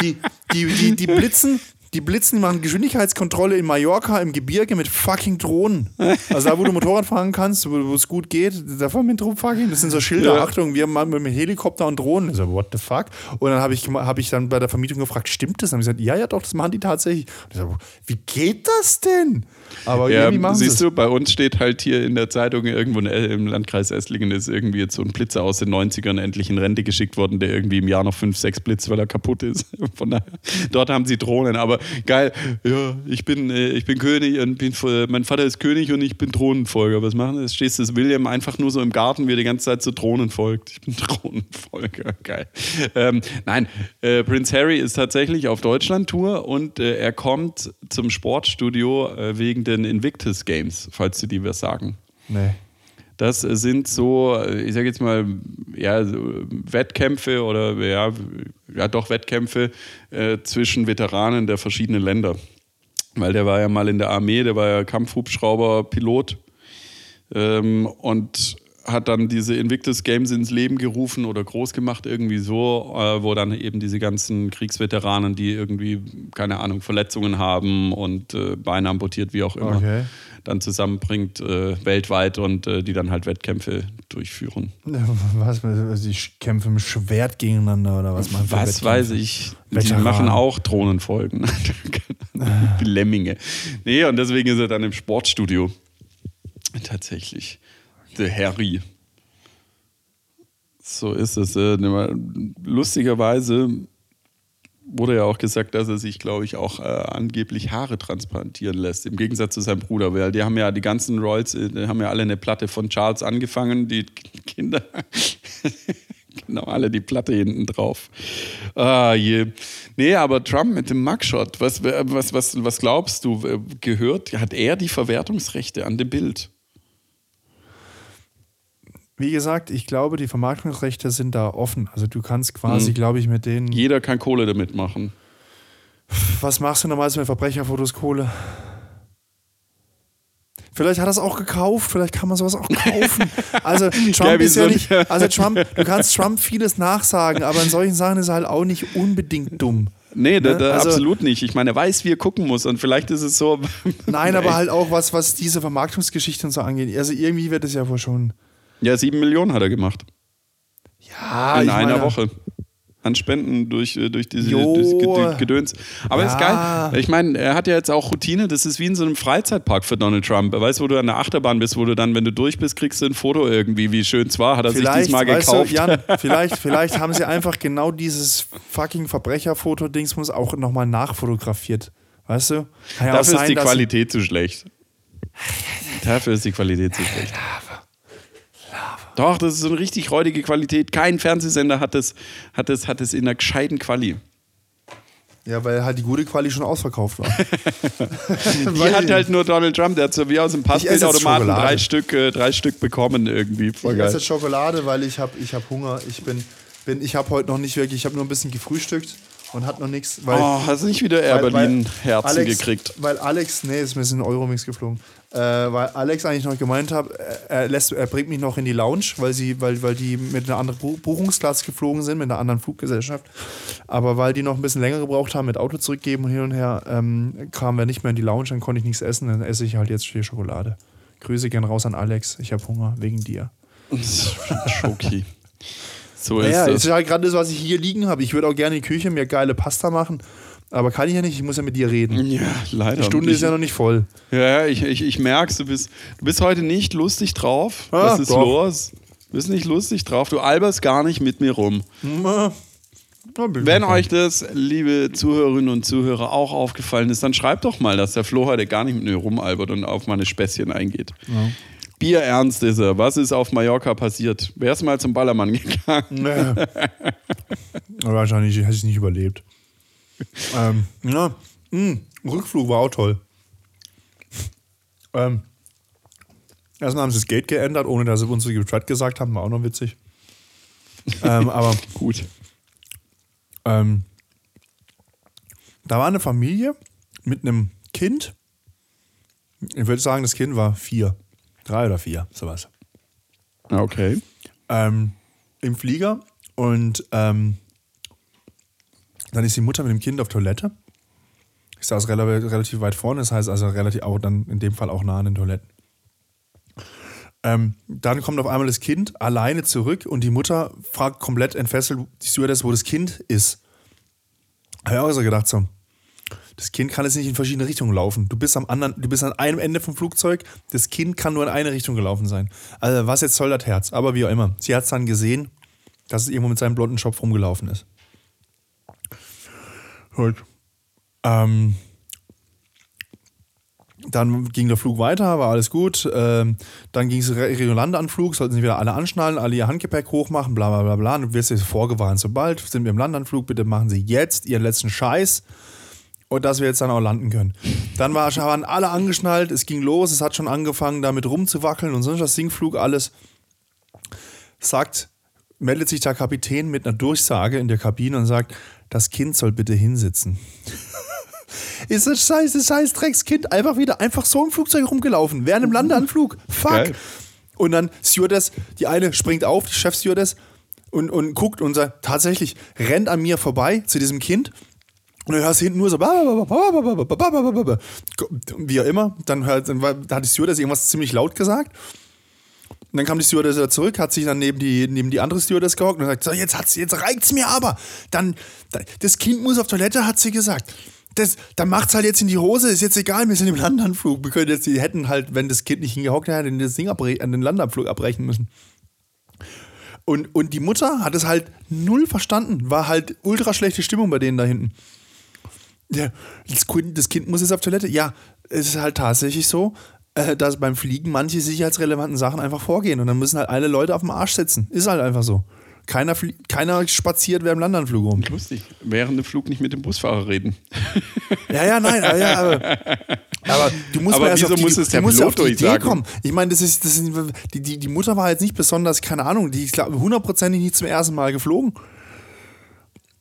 Die, die, die, die blitzen, die blitzen, die machen Geschwindigkeitskontrolle in Mallorca im Gebirge mit fucking Drohnen. Also da, wo du Motorrad fahren kannst, wo es gut geht, da fahren mit Dro- fucking, das sind so Schilder, Ja. Achtung, wir machen mit Helikopter und Drohnen. Ich so, what the fuck? Und dann habe ich, hab ich dann bei der Vermietung gefragt, stimmt das? Und dann haben sie gesagt, ja, ja, doch, das machen die tatsächlich. Und ich so, wie geht das denn? Aber Ja, irgendwie machen sie siehst du, bei uns steht halt hier in der Zeitung irgendwo in, im Landkreis Esslingen ist irgendwie jetzt so ein Blitzer aus den 90ern endlich in Rente geschickt worden, der irgendwie im Jahr noch fünf, sechs blitzt, weil er kaputt ist. [laughs] Von daher, dort haben sie Drohnen. Aber geil, ja, ich bin, äh, ich bin König und bin, äh, mein Vater ist König und ich bin Thronenfolger. Was machen wir? Stehst du William einfach nur so im Garten, wie er die ganze Zeit so Drohnen folgt. Ich bin [laughs] Thronenfolger, geil. Ähm, nein, äh, Prince Harry ist tatsächlich auf Deutschland-Tour und äh, er kommt zum Sportstudio äh, wegen den Invictus Games, falls Sie die was sagen. Nee. Das sind so, ich sage jetzt mal, ja, Wettkämpfe oder ja, ja doch Wettkämpfe äh, zwischen Veteranen der verschiedenen Länder. Weil der war ja mal in der Armee, der war ja Kampfhubschrauber-Pilot ähm, und hat dann diese Invictus Games ins Leben gerufen oder groß gemacht, irgendwie so, äh, wo dann eben diese ganzen Kriegsveteranen, die irgendwie, keine Ahnung, Verletzungen haben und äh, Beine amputiert, wie auch immer, Okay. dann zusammenbringt äh, weltweit und äh, die dann halt Wettkämpfe durchführen. [laughs] Was, die kämpfen mit Schwert gegeneinander oder was machen Was weiß ich. Die Veteran. machen auch Thronenfolgen. [laughs] Die Lemminge. Nee, und deswegen ist er dann im Sportstudio. Tatsächlich. Der Harry. So ist es. Äh, Lustigerweise wurde ja auch gesagt, dass er sich, glaube ich, auch äh, angeblich Haare transplantieren lässt, im Gegensatz zu seinem Bruder, weil die haben ja die ganzen Royals, äh, die haben ja alle eine Platte von Charles angefangen, die Kinder, [laughs] genau, alle die Platte hinten drauf. Ah, je. Nee, aber Trump mit dem Mugshot, was, was, was, was glaubst du, äh, gehört, hat er die Verwertungsrechte an dem Bild? Wie gesagt, ich glaube, die Vermarktungsrechte sind da offen. Also du kannst quasi, Mhm. glaube ich, mit denen. Jeder kann Kohle damit machen. Was machst du normalerweise mit Verbrecherfotos Kohle? Vielleicht hat er es auch gekauft, vielleicht kann man sowas auch kaufen. [laughs] Also Trump ist ja nicht, also Trump, du kannst Trump vieles nachsagen, aber in solchen Sachen ist er halt auch nicht unbedingt dumm. Nee, da, Ne? da, Also- absolut nicht. Ich meine, er weiß, wie er gucken muss und vielleicht ist es so. Nein, aber [laughs] halt auch was, was diese Vermarktungsgeschichten so angeht. Also irgendwie wird es ja wohl schon. Ja, sieben Millionen hat er gemacht. Ja, in einer meine, Woche. An Spenden durch, äh, durch diese durch Ged- Gedöns. Aber ist Ja. geil. Ich meine, er hat ja jetzt auch Routine. Das ist wie in so einem Freizeitpark für Donald Trump. Er weiß, wo du an der Achterbahn bist, wo du dann, wenn du durch bist, kriegst du ein Foto irgendwie, wie schön es war. Hat er sich Vielleicht, diesmal weißt gekauft. du, Jan, [laughs] vielleicht, vielleicht haben sie einfach genau dieses fucking Verbrecherfoto-Dingsmus auch nochmal nachfotografiert. Weißt du? Kann ja Dafür ist sein, die dass- Qualität zu schlecht. [laughs] Dafür ist die Qualität zu schlecht. Doch, das ist so eine richtig räudige Qualität. Kein Fernsehsender hat es, hat es, hat es in einer gescheiten Quali. Ja, weil halt die gute Quali schon ausverkauft war. [laughs] Die hat halt nur Donald Trump, der hat so wie aus dem Passbildautomaten drei Stück, äh, drei Stück bekommen irgendwie. Voll Ich geil. esse jetzt Schokolade, weil ich habe ich hab Hunger. Ich bin bin, ich habe heute noch nicht wirklich, ich habe nur ein bisschen gefrühstückt und hat noch nichts. Weil, Oh, hast du nicht wieder Air weil- Berlin weil Herzen Alex, gekriegt? Weil Alex, nee, ist mir ein Euromix geflogen. Äh, weil Alex eigentlich noch gemeint hat, er, lässt, er bringt mich noch in die Lounge, weil sie, weil, weil die mit einer anderen Bu- Buchungsklasse geflogen sind, mit einer anderen Fluggesellschaft. Aber weil die noch ein bisschen länger gebraucht haben mit Auto zurückgeben und hin und her, ähm, kamen wir nicht mehr in die Lounge, dann konnte ich nichts essen, dann esse ich halt jetzt hier Schokolade. Grüße gern raus an Alex, ich habe Hunger wegen dir. [laughs] Schoki. So ist Ja, das. ist halt gerade das, was ich hier liegen habe. Ich würde auch gerne in die Küche mir geile Pasta machen, aber kann ich ja nicht, ich muss ja mit dir reden. Ja, leider. Die Stunde ich, ist ja noch nicht voll. Ja, ich, ich, ich merk's, du bist, du bist heute nicht lustig drauf. Ah, Was ist doch. los? Du bist nicht lustig drauf. Du alberst gar nicht mit mir rum. Na, Wenn euch das, liebe Zuhörerinnen und Zuhörer, auch aufgefallen ist, dann schreibt doch mal, dass der Flo heute gar nicht mit mir rumalbert und auf meine Späßchen eingeht. Bierernst ist er. Was ist auf Mallorca passiert? Wer ist mal zum Ballermann gegangen? Nee. [laughs] Wahrscheinlich hätte ich es nicht überlebt. ähm, ja, mh, Rückflug war auch toll. Ähm, erstmal haben sie das Gate geändert, ohne dass sie uns Bescheid gesagt haben, war auch noch witzig. ähm, aber [laughs] Gut. ähm, da war eine Familie mit einem Kind. Ich würde sagen, das Kind war vier. Drei oder vier, sowas. Okay. ähm, im Flieger und ähm, dann ist die Mutter mit dem Kind auf Toilette. Ich saß relativ, relativ weit vorne, das heißt also relativ auch dann in dem Fall auch nah an den Toiletten. Ähm, dann kommt auf einmal das Kind alleine zurück und die Mutter fragt komplett entfesselt die Stewardess, wo das Kind ist. Habe ich auch so gedacht, so, das Kind kann jetzt nicht in verschiedene Richtungen laufen. Du bist am anderen, du bist an einem Ende vom Flugzeug, das Kind kann nur in eine Richtung gelaufen sein. Also, was jetzt soll das Herz? Aber wie auch immer. Sie hat es dann gesehen, dass es irgendwo mit seinem blonden Schopf rumgelaufen ist. Gut. Ähm, dann ging der Flug weiter, war alles gut. Ähm, dann ging es Richtung Landeanflug, sollten sie wieder alle anschnallen, alle ihr Handgepäck hochmachen, bla bla bla bla. Du wirst jetzt vorgewarnt, sobald sind wir im Landeanflug, bitte machen Sie jetzt Ihren letzten Scheiß und dass wir jetzt dann auch landen können. Dann war, waren alle angeschnallt, es ging los, es hat schon angefangen, damit rumzuwackeln und sonst was Sinkflug, alles. Sagt, meldet sich der Kapitän mit einer Durchsage in der Kabine und sagt, das Kind soll bitte hinsitzen. [laughs] ist das scheiß, das scheiß Dreckskind einfach wieder einfach so im Flugzeug rumgelaufen, während im Landeanflug. Fuck. Geil. Und dann Stewardess, die eine springt auf, die Chefstewardess, und, und guckt und sagt, tatsächlich, rennt an mir vorbei zu diesem Kind. Und dann hörst du hinten nur so, wie auch immer. Dann, hat die Stewardess irgendwas ziemlich laut gesagt. Und dann kam die Stewardess wieder zurück, hat sich dann neben die, neben die andere Stewardess gehockt und sagt, so, jetzt, hat's, jetzt reicht's mir aber. Dann, da- das Kind muss auf Toilette, hat sie gesagt. Das, dann macht's halt jetzt in die Hose, ist jetzt egal, wir sind im Landanflug. Wir können jetzt, die hätten halt, wenn das Kind nicht hingehockt hätte, das Ding an den Landanflug abbrechen müssen. Und, und die Mutter hat es halt null verstanden. War halt ultra schlechte Stimmung bei denen da hinten. Ja, das kind, das kind muss jetzt auf Toilette. Ja, es ist halt tatsächlich so, äh, dass beim Fliegen manche sicherheitsrelevanten Sachen einfach vorgehen und dann müssen halt alle Leute auf dem Arsch sitzen. Ist halt einfach so. Keiner, keiner spaziert während dem Landanflug rum. Lustig. Während dem Flug nicht mit dem Busfahrer reden. Ja, ja, nein, aber, ja, aber, aber du musst Aber wieso die, muss es der Pilot auf die Idee kommen. Ich meine, das ist, das sind, die, die, die Mutter war jetzt nicht besonders, keine Ahnung, die ist hundertprozentig nicht zum ersten Mal geflogen.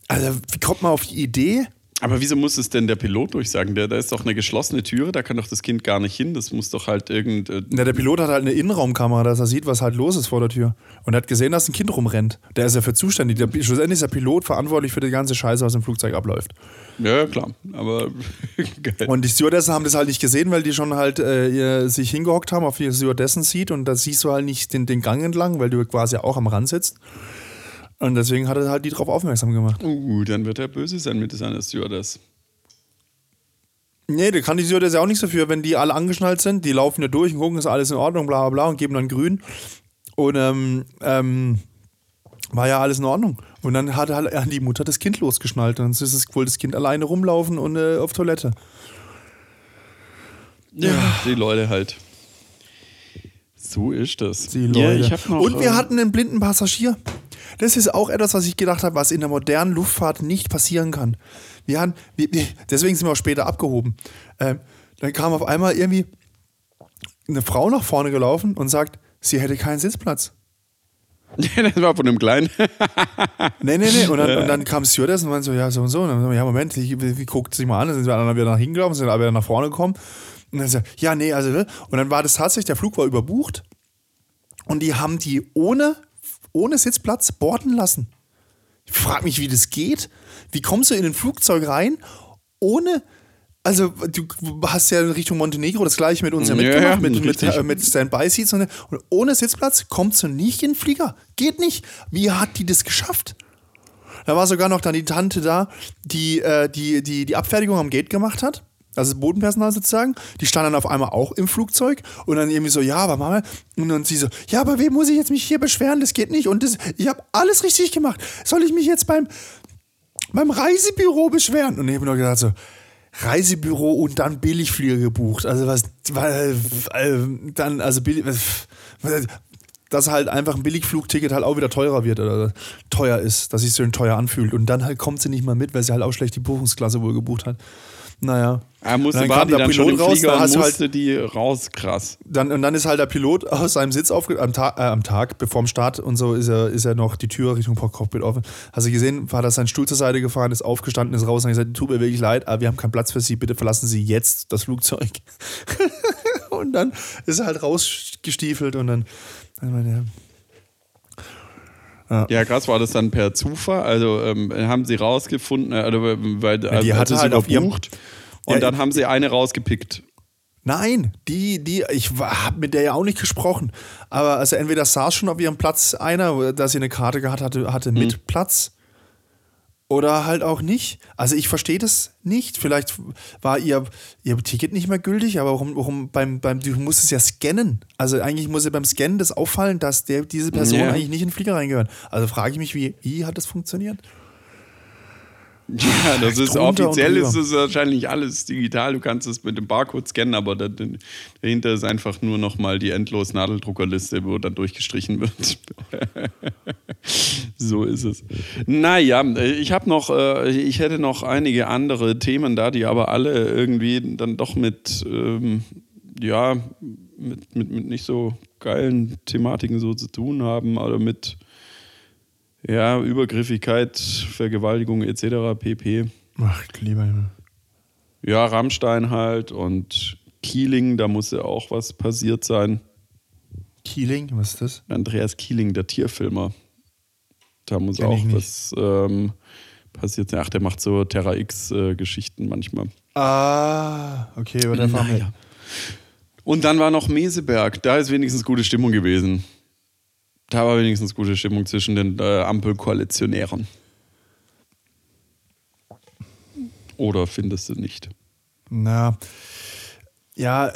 Also, wie kommt man auf die Idee? Aber wieso muss es denn der Pilot durchsagen? Der, da ist doch eine geschlossene Türe, da kann doch das Kind gar nicht hin. Das muss doch halt irgend. Äh, Na, der Pilot hat halt eine Innenraumkamera, dass er sieht, was halt los ist vor der Tür. Und er hat gesehen, dass ein Kind rumrennt. Der ist ja für zuständig. Der, schlussendlich ist der Pilot verantwortlich für die ganze Scheiße, was im Flugzeug abläuft. ja, klar. Aber [laughs] geil. Und die Stewardessen haben das halt nicht gesehen, weil die schon halt äh, sich hingehockt haben auf ihr Stewardessen-Seat und da siehst du halt nicht den, den Gang entlang, weil du quasi auch am Rand sitzt. Und deswegen hat er halt die drauf aufmerksam gemacht. Uh, dann wird er böse sein mit seiner Stewardess. Nee, da kann die Stewardess ja auch nichts dafür, wenn die alle angeschnallt sind, die laufen ja durch und gucken, ist alles in Ordnung, bla bla bla und geben dann grün. Und ähm, ähm, war ja alles in Ordnung. Und dann hat halt die Mutter das Kind losgeschnallt. Und dann ist es wohl das Kind alleine rumlaufen und äh, auf Toilette. Ja, die Leute halt. So ist das. Die Ja, Leute. ich hab noch, und wir äh, hatten einen blinden Passagier. Das ist auch etwas, was ich gedacht habe, was in der modernen Luftfahrt nicht passieren kann. Wir haben, wir, deswegen sind wir auch später abgehoben. Ähm, dann kam auf einmal irgendwie eine Frau nach vorne gelaufen und sagt, sie hätte keinen Sitzplatz. [laughs] das war von einem Kleinen. [laughs] nee, nee, nee. Und dann, und dann kam Stewardess und meinte so, ja, so und so. Und dann, ja, Moment, wie, wie guckt sich mal an. Dann sind wir dann wieder nach hinten gelaufen, sind aber wieder nach vorne gekommen. Und dann so, ja, nee, also, ne? und dann war das tatsächlich, der Flug war überbucht. Und die haben die ohne, ohne Sitzplatz borden lassen. Ich frage mich, wie das geht. Wie kommst du in ein Flugzeug rein, ohne also, du hast ja in Richtung Montenegro das gleiche mit uns ja mitgemacht, ja, mit, mit, äh, mit Standby-Seats und, und, ohne Sitzplatz kommst du nicht in den Flieger. Geht nicht. Wie hat die das geschafft? Da war sogar noch dann die Tante da, die äh, die, die, die Abfertigung am Gate gemacht hat. Also Bodenpersonal sozusagen. Die stand dann auf einmal auch im Flugzeug und dann irgendwie so, ja, aber Mama. Und dann sie so, ja, aber wem muss ich jetzt mich hier beschweren? Das geht nicht. Und das, ich habe alles richtig gemacht. Soll ich mich jetzt beim, beim Reisebüro beschweren? Und ich habe nur gedacht so, Reisebüro und dann Billigflieger gebucht. Also was, weil, dann, also billig, dass halt einfach ein Billigflugticket halt auch wieder teurer wird oder teuer ist, dass sich so teuer anfühlt. Und dann halt kommt sie nicht mal mit, weil sie halt auch schlecht die Buchungsklasse wohl gebucht hat. Naja. Er musste dann warten, kam der Pilot raus, dann hast du halt die raus, krass. Dann, und dann ist halt der Pilot aus seinem Sitz aufge am, Ta äh, am Tag, bevor dem Start und so, ist er, ist er noch die Tür Richtung Cockpit offen. Hast du gesehen, hat er seinen Stuhl zur Seite gefahren, ist aufgestanden, ist raus und hat gesagt, tut mir wirklich leid, aber wir haben keinen Platz für Sie, bitte verlassen Sie jetzt das Flugzeug. [laughs] und dann ist er halt rausgestiefelt und dann, dann meine, ja. ja, krass, war das dann per Zufall? Also ähm, haben sie rausgefunden, also, weil, ja, die also hatte halt auf ihrem, und ja, dann haben sie eine rausgepickt. Nein, die, die, ich habe mit der ja auch nicht gesprochen. Aber also entweder saß schon auf ihrem Platz einer, dass sie eine Karte gehabt hatte, hatte mit mhm. Platz. Oder halt auch nicht. Also ich verstehe das nicht. Vielleicht war ihr, ihr Ticket nicht mehr gültig, aber warum, warum beim, beim, du musst es ja scannen. Also eigentlich muss ja beim Scannen das auffallen, dass der, diese Person ja. eigentlich nicht in den Flieger reingehört. Also frage ich mich, wie, wie hat das funktioniert? Ja, [laughs] das ist offiziell ist es wahrscheinlich alles digital. Du kannst es mit dem Barcode scannen, aber dahinter ist einfach nur nochmal die endlos Nadeldruckerliste, wo dann durchgestrichen wird. [laughs] so ist es. Naja, ich habe noch, äh, ich hätte noch einige andere Themen da, die aber alle irgendwie dann doch mit, ähm, ja, mit, mit, mit nicht so geilen Thematiken so zu tun haben oder mit ja, Übergriffigkeit, Vergewaltigung etc. pp. Ach, lieber Himmel. Ja, Rammstein halt und Kieling, da muss ja auch was passiert sein. Kieling, was ist das? Andreas Kieling, der Tierfilmer. Da muss Kenn auch was ähm, passiert sein. Ach, der macht so Terra X-Geschichten äh, manchmal. Ah, okay, aber der naja. Und dann war noch Meseberg. Da ist wenigstens gute Stimmung gewesen. Da war wenigstens gute Stimmung zwischen den äh, Ampelkoalitionären. Oder findest du nicht? Na, ja,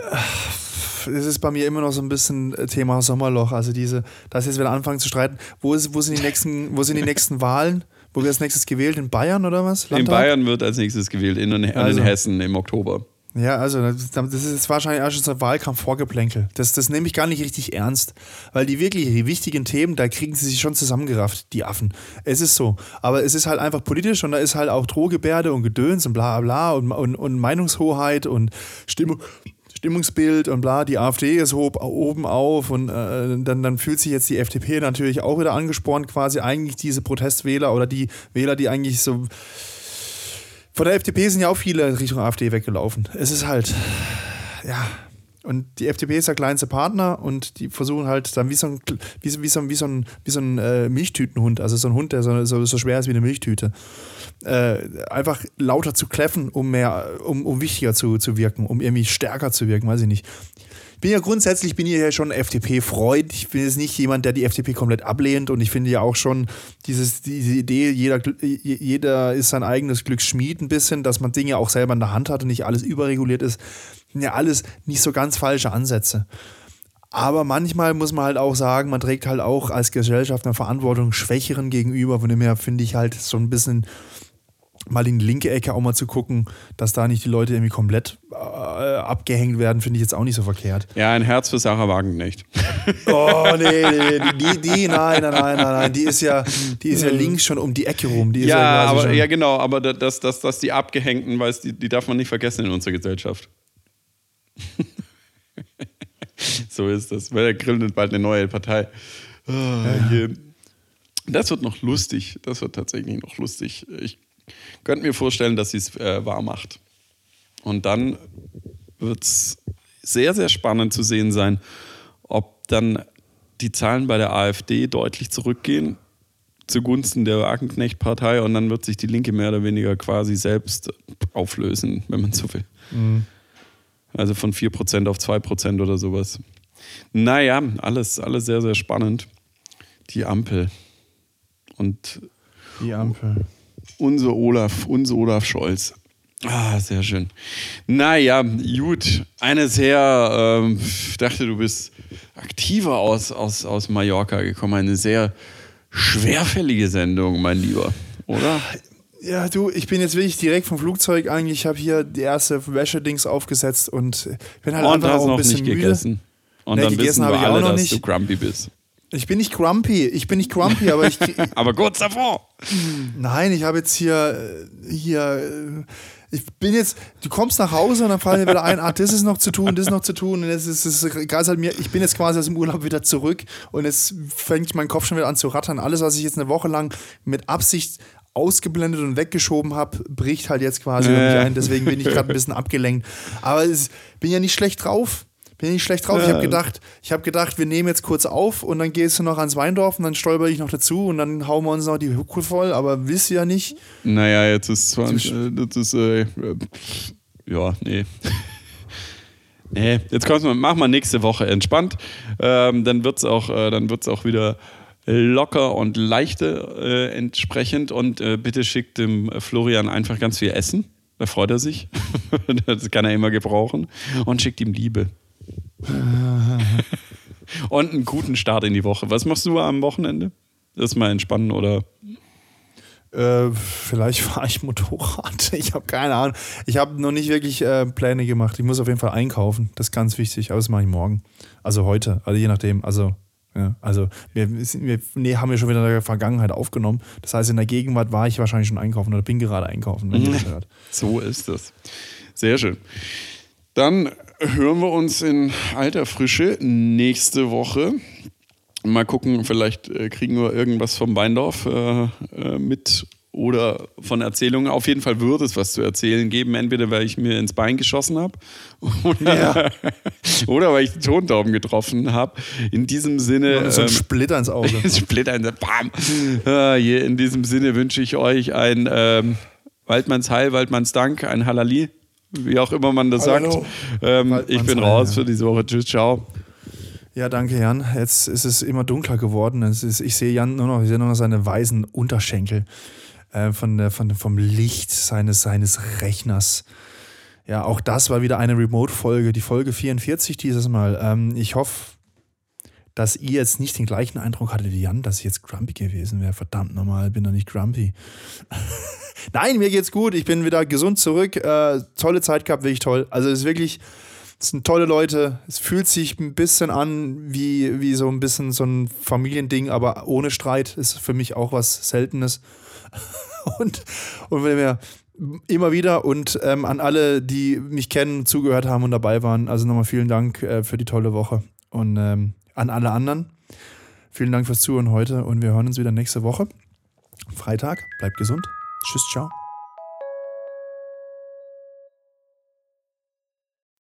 es ist bei mir immer noch so ein bisschen Thema Sommerloch. Also diese, dass jetzt wieder anfangen zu streiten, wo, ist, wo sind die nächsten, wo sind die nächsten Wahlen? Wo wird als nächstes gewählt? In Bayern oder was? Landtag? In Bayern wird als nächstes gewählt, in, in also. Hessen im Oktober. Ja, also das ist wahrscheinlich auch schon so ein Wahlkampf-Vorgeplänkel. Das, das nehme ich gar nicht richtig ernst, weil die wirklich die wichtigen Themen, da kriegen sie sich schon zusammengerafft, die Affen. Es ist so. Aber es ist halt einfach politisch und da ist halt auch Drohgebärde und Gedöns und bla bla und, und, und Meinungshoheit und Stimmung. Stimmungsbild und bla, die AfD ist hob, oben auf und äh, dann, dann fühlt sich jetzt die FDP natürlich auch wieder angespornt, quasi eigentlich diese Protestwähler oder die Wähler, die eigentlich so von der FDP sind ja auch viele Richtung AfD weggelaufen. Es ist halt, ja. Und die FDP ist der kleinste Partner und die versuchen halt dann wie so ein, wie, wie so, wie so ein, wie so ein äh, Milchtütenhund, also so ein Hund, der so, so, so schwer ist wie eine Milchtüte, äh, einfach lauter zu kläffen, um mehr, um, um wichtiger zu, zu wirken, um irgendwie stärker zu wirken, weiß ich nicht bin ja grundsätzlich bin ich ja schon FDP-Freund. Ich bin jetzt nicht jemand, der die FDP komplett ablehnt und ich finde ja auch schon dieses, diese Idee, jeder, jeder ist sein eigenes Glücksschmied ein bisschen, dass man Dinge auch selber in der Hand hat und nicht alles überreguliert ist. Ja, alles nicht so ganz falsche Ansätze. Aber manchmal muss man halt auch sagen, man trägt halt auch als Gesellschaft eine Verantwortung Schwächeren gegenüber. Von dem her finde ich halt so ein bisschen mal in die linke Ecke auch mal zu gucken, dass da nicht die Leute irgendwie komplett äh, abgehängt werden, finde ich jetzt auch nicht so verkehrt. Ja, ein Herz für Sarah Wagenknecht. [laughs] Oh, nee, nee, nee, die, die, nein, nein, nein, nein, nein, die ist ja, die ist ja links schon um die Ecke rum. Die ja, ja, aber, ja, genau, aber das, das, das die Abgehängten, weißt, die, die darf man nicht vergessen in unserer Gesellschaft. [laughs] so ist das, weil er gründet bald eine neue Partei. Oh, ja. Das wird noch lustig. Das wird tatsächlich noch lustig. Ich könnte mir vorstellen, dass sie es äh, wahr macht. Und dann wird es sehr, sehr spannend zu sehen sein, ob dann die Zahlen bei der AfD deutlich zurückgehen zugunsten der Wagenknecht-Partei und dann wird sich die Linke mehr oder weniger quasi selbst auflösen, wenn man so will. Mhm. Also von 4% auf 2% oder sowas. Naja, alles, alles sehr, sehr spannend. Die Ampel. Und die Ampel. Unser Olaf, unser Olaf Scholz. Ah, sehr schön. Naja, gut. Eine sehr, ähm, ich dachte, du bist aktiver aus, aus, aus Mallorca gekommen. Eine sehr schwerfällige Sendung, mein Lieber, oder? Ja, du, ich bin jetzt wirklich direkt vom Flugzeug eigentlich. Ich habe hier die erste Wäschedings aufgesetzt und bin halt und einfach auch ein bisschen nicht müde. gegessen. Und Nee, dann gegessen wissen habe wir alle, noch dass nicht. du grumpy bist. Ich bin nicht grumpy. Ich bin nicht grumpy, aber ich. [laughs] Aber kurz davor. Nein, ich habe jetzt hier. äh, hier äh, ich bin jetzt, du kommst nach Hause und dann fallen dir wieder ein, ah, das ist noch zu tun, das ist noch zu tun. Und jetzt ist es egal, halt mir, ich bin jetzt quasi aus dem Urlaub wieder zurück und jetzt fängt mein Kopf schon wieder an zu rattern. Alles, was ich jetzt eine Woche lang mit Absicht ausgeblendet und weggeschoben habe, bricht halt jetzt quasi Äh. ein. Deswegen bin ich gerade ein bisschen abgelenkt. Aber ich bin ja nicht schlecht drauf. Bin nicht schlecht drauf. Ich Ja. habe gedacht, ich habe gedacht, wir nehmen jetzt kurz auf und dann gehst du noch ans Weindorf und dann stolper ich noch dazu und dann hauen wir uns noch die Hucke voll, aber willst du ja nicht. Naja, jetzt ist 20, äh, das ist, äh, äh, ja, nee. [laughs] nee, jetzt kommst du, mach mal nächste Woche entspannt. Ähm, dann wird es auch, äh, dann wird's auch wieder locker und leichter äh, entsprechend. Und äh, bitte schickt dem Florian einfach ganz viel Essen. Da freut er sich. [laughs] das kann er immer gebrauchen. Und schickt ihm Liebe. [laughs] und einen guten Start in die Woche. Was machst du am Wochenende? Das mal entspannen oder Äh, vielleicht fahre ich Motorrad. [laughs] Ich habe keine Ahnung. Ich habe noch nicht wirklich äh, Pläne gemacht. Ich muss auf jeden Fall einkaufen. Das ist ganz wichtig. Aber das mache ich morgen. Also heute. Also je nachdem. Also, ja, also wir, wir nee, haben wir schon wieder in der Vergangenheit aufgenommen. Das heißt, in der Gegenwart war ich wahrscheinlich schon einkaufen oder bin gerade einkaufen, [laughs] das. So ist es. Sehr schön. Dann hören wir uns in alter Frische nächste Woche. Mal gucken, vielleicht äh, kriegen wir irgendwas vom Weindorf äh, äh, mit oder von Erzählungen. Auf jeden Fall würde es was zu erzählen geben, entweder weil ich mir ins Bein geschossen habe [laughs] oder, Ja. [laughs] oder weil ich den Tontauben getroffen habe. In diesem Sinne. so ein ähm, Splitter ins Auge. [laughs] Splitter in der Bam. Ah, in diesem Sinne wünsche ich euch ein ähm, Waldmanns Heil, Waldmanns Dank, ein Halali, wie auch immer man das Hallo. sagt. Ähm, ich bin raus ja. für diese Woche. Tschüss, ciao. Ja, danke, Jan. Jetzt ist es immer dunkler geworden. Ist, ich sehe Jan nur noch, ich sehe nur noch seine weißen Unterschenkel äh, von der, von, vom Licht seines, seines Rechners. Ja, auch das war wieder eine Remote-Folge, die Folge 44 dieses Mal. Ähm, ich hoffe, dass ihr jetzt nicht den gleichen Eindruck hattet wie Jan, dass ich jetzt grumpy gewesen wäre. Verdammt nochmal, bin doch nicht grumpy. [laughs] Nein, mir geht's gut. Ich bin wieder gesund zurück. Äh, tolle Zeit gehabt, wirklich toll. Also es ist wirklich, es sind tolle Leute. Es fühlt sich ein bisschen an wie, wie so ein bisschen so ein Familiending, aber ohne Streit ist für mich auch was Seltenes. [laughs] Und, und wenn wir immer wieder und ähm, an alle, die mich kennen, zugehört haben und dabei waren, also nochmal vielen Dank äh, für die tolle Woche. Und ähm, an alle anderen, vielen Dank fürs Zuhören heute und wir hören uns wieder nächste Woche. Freitag, bleibt gesund. Tschüss, ciao.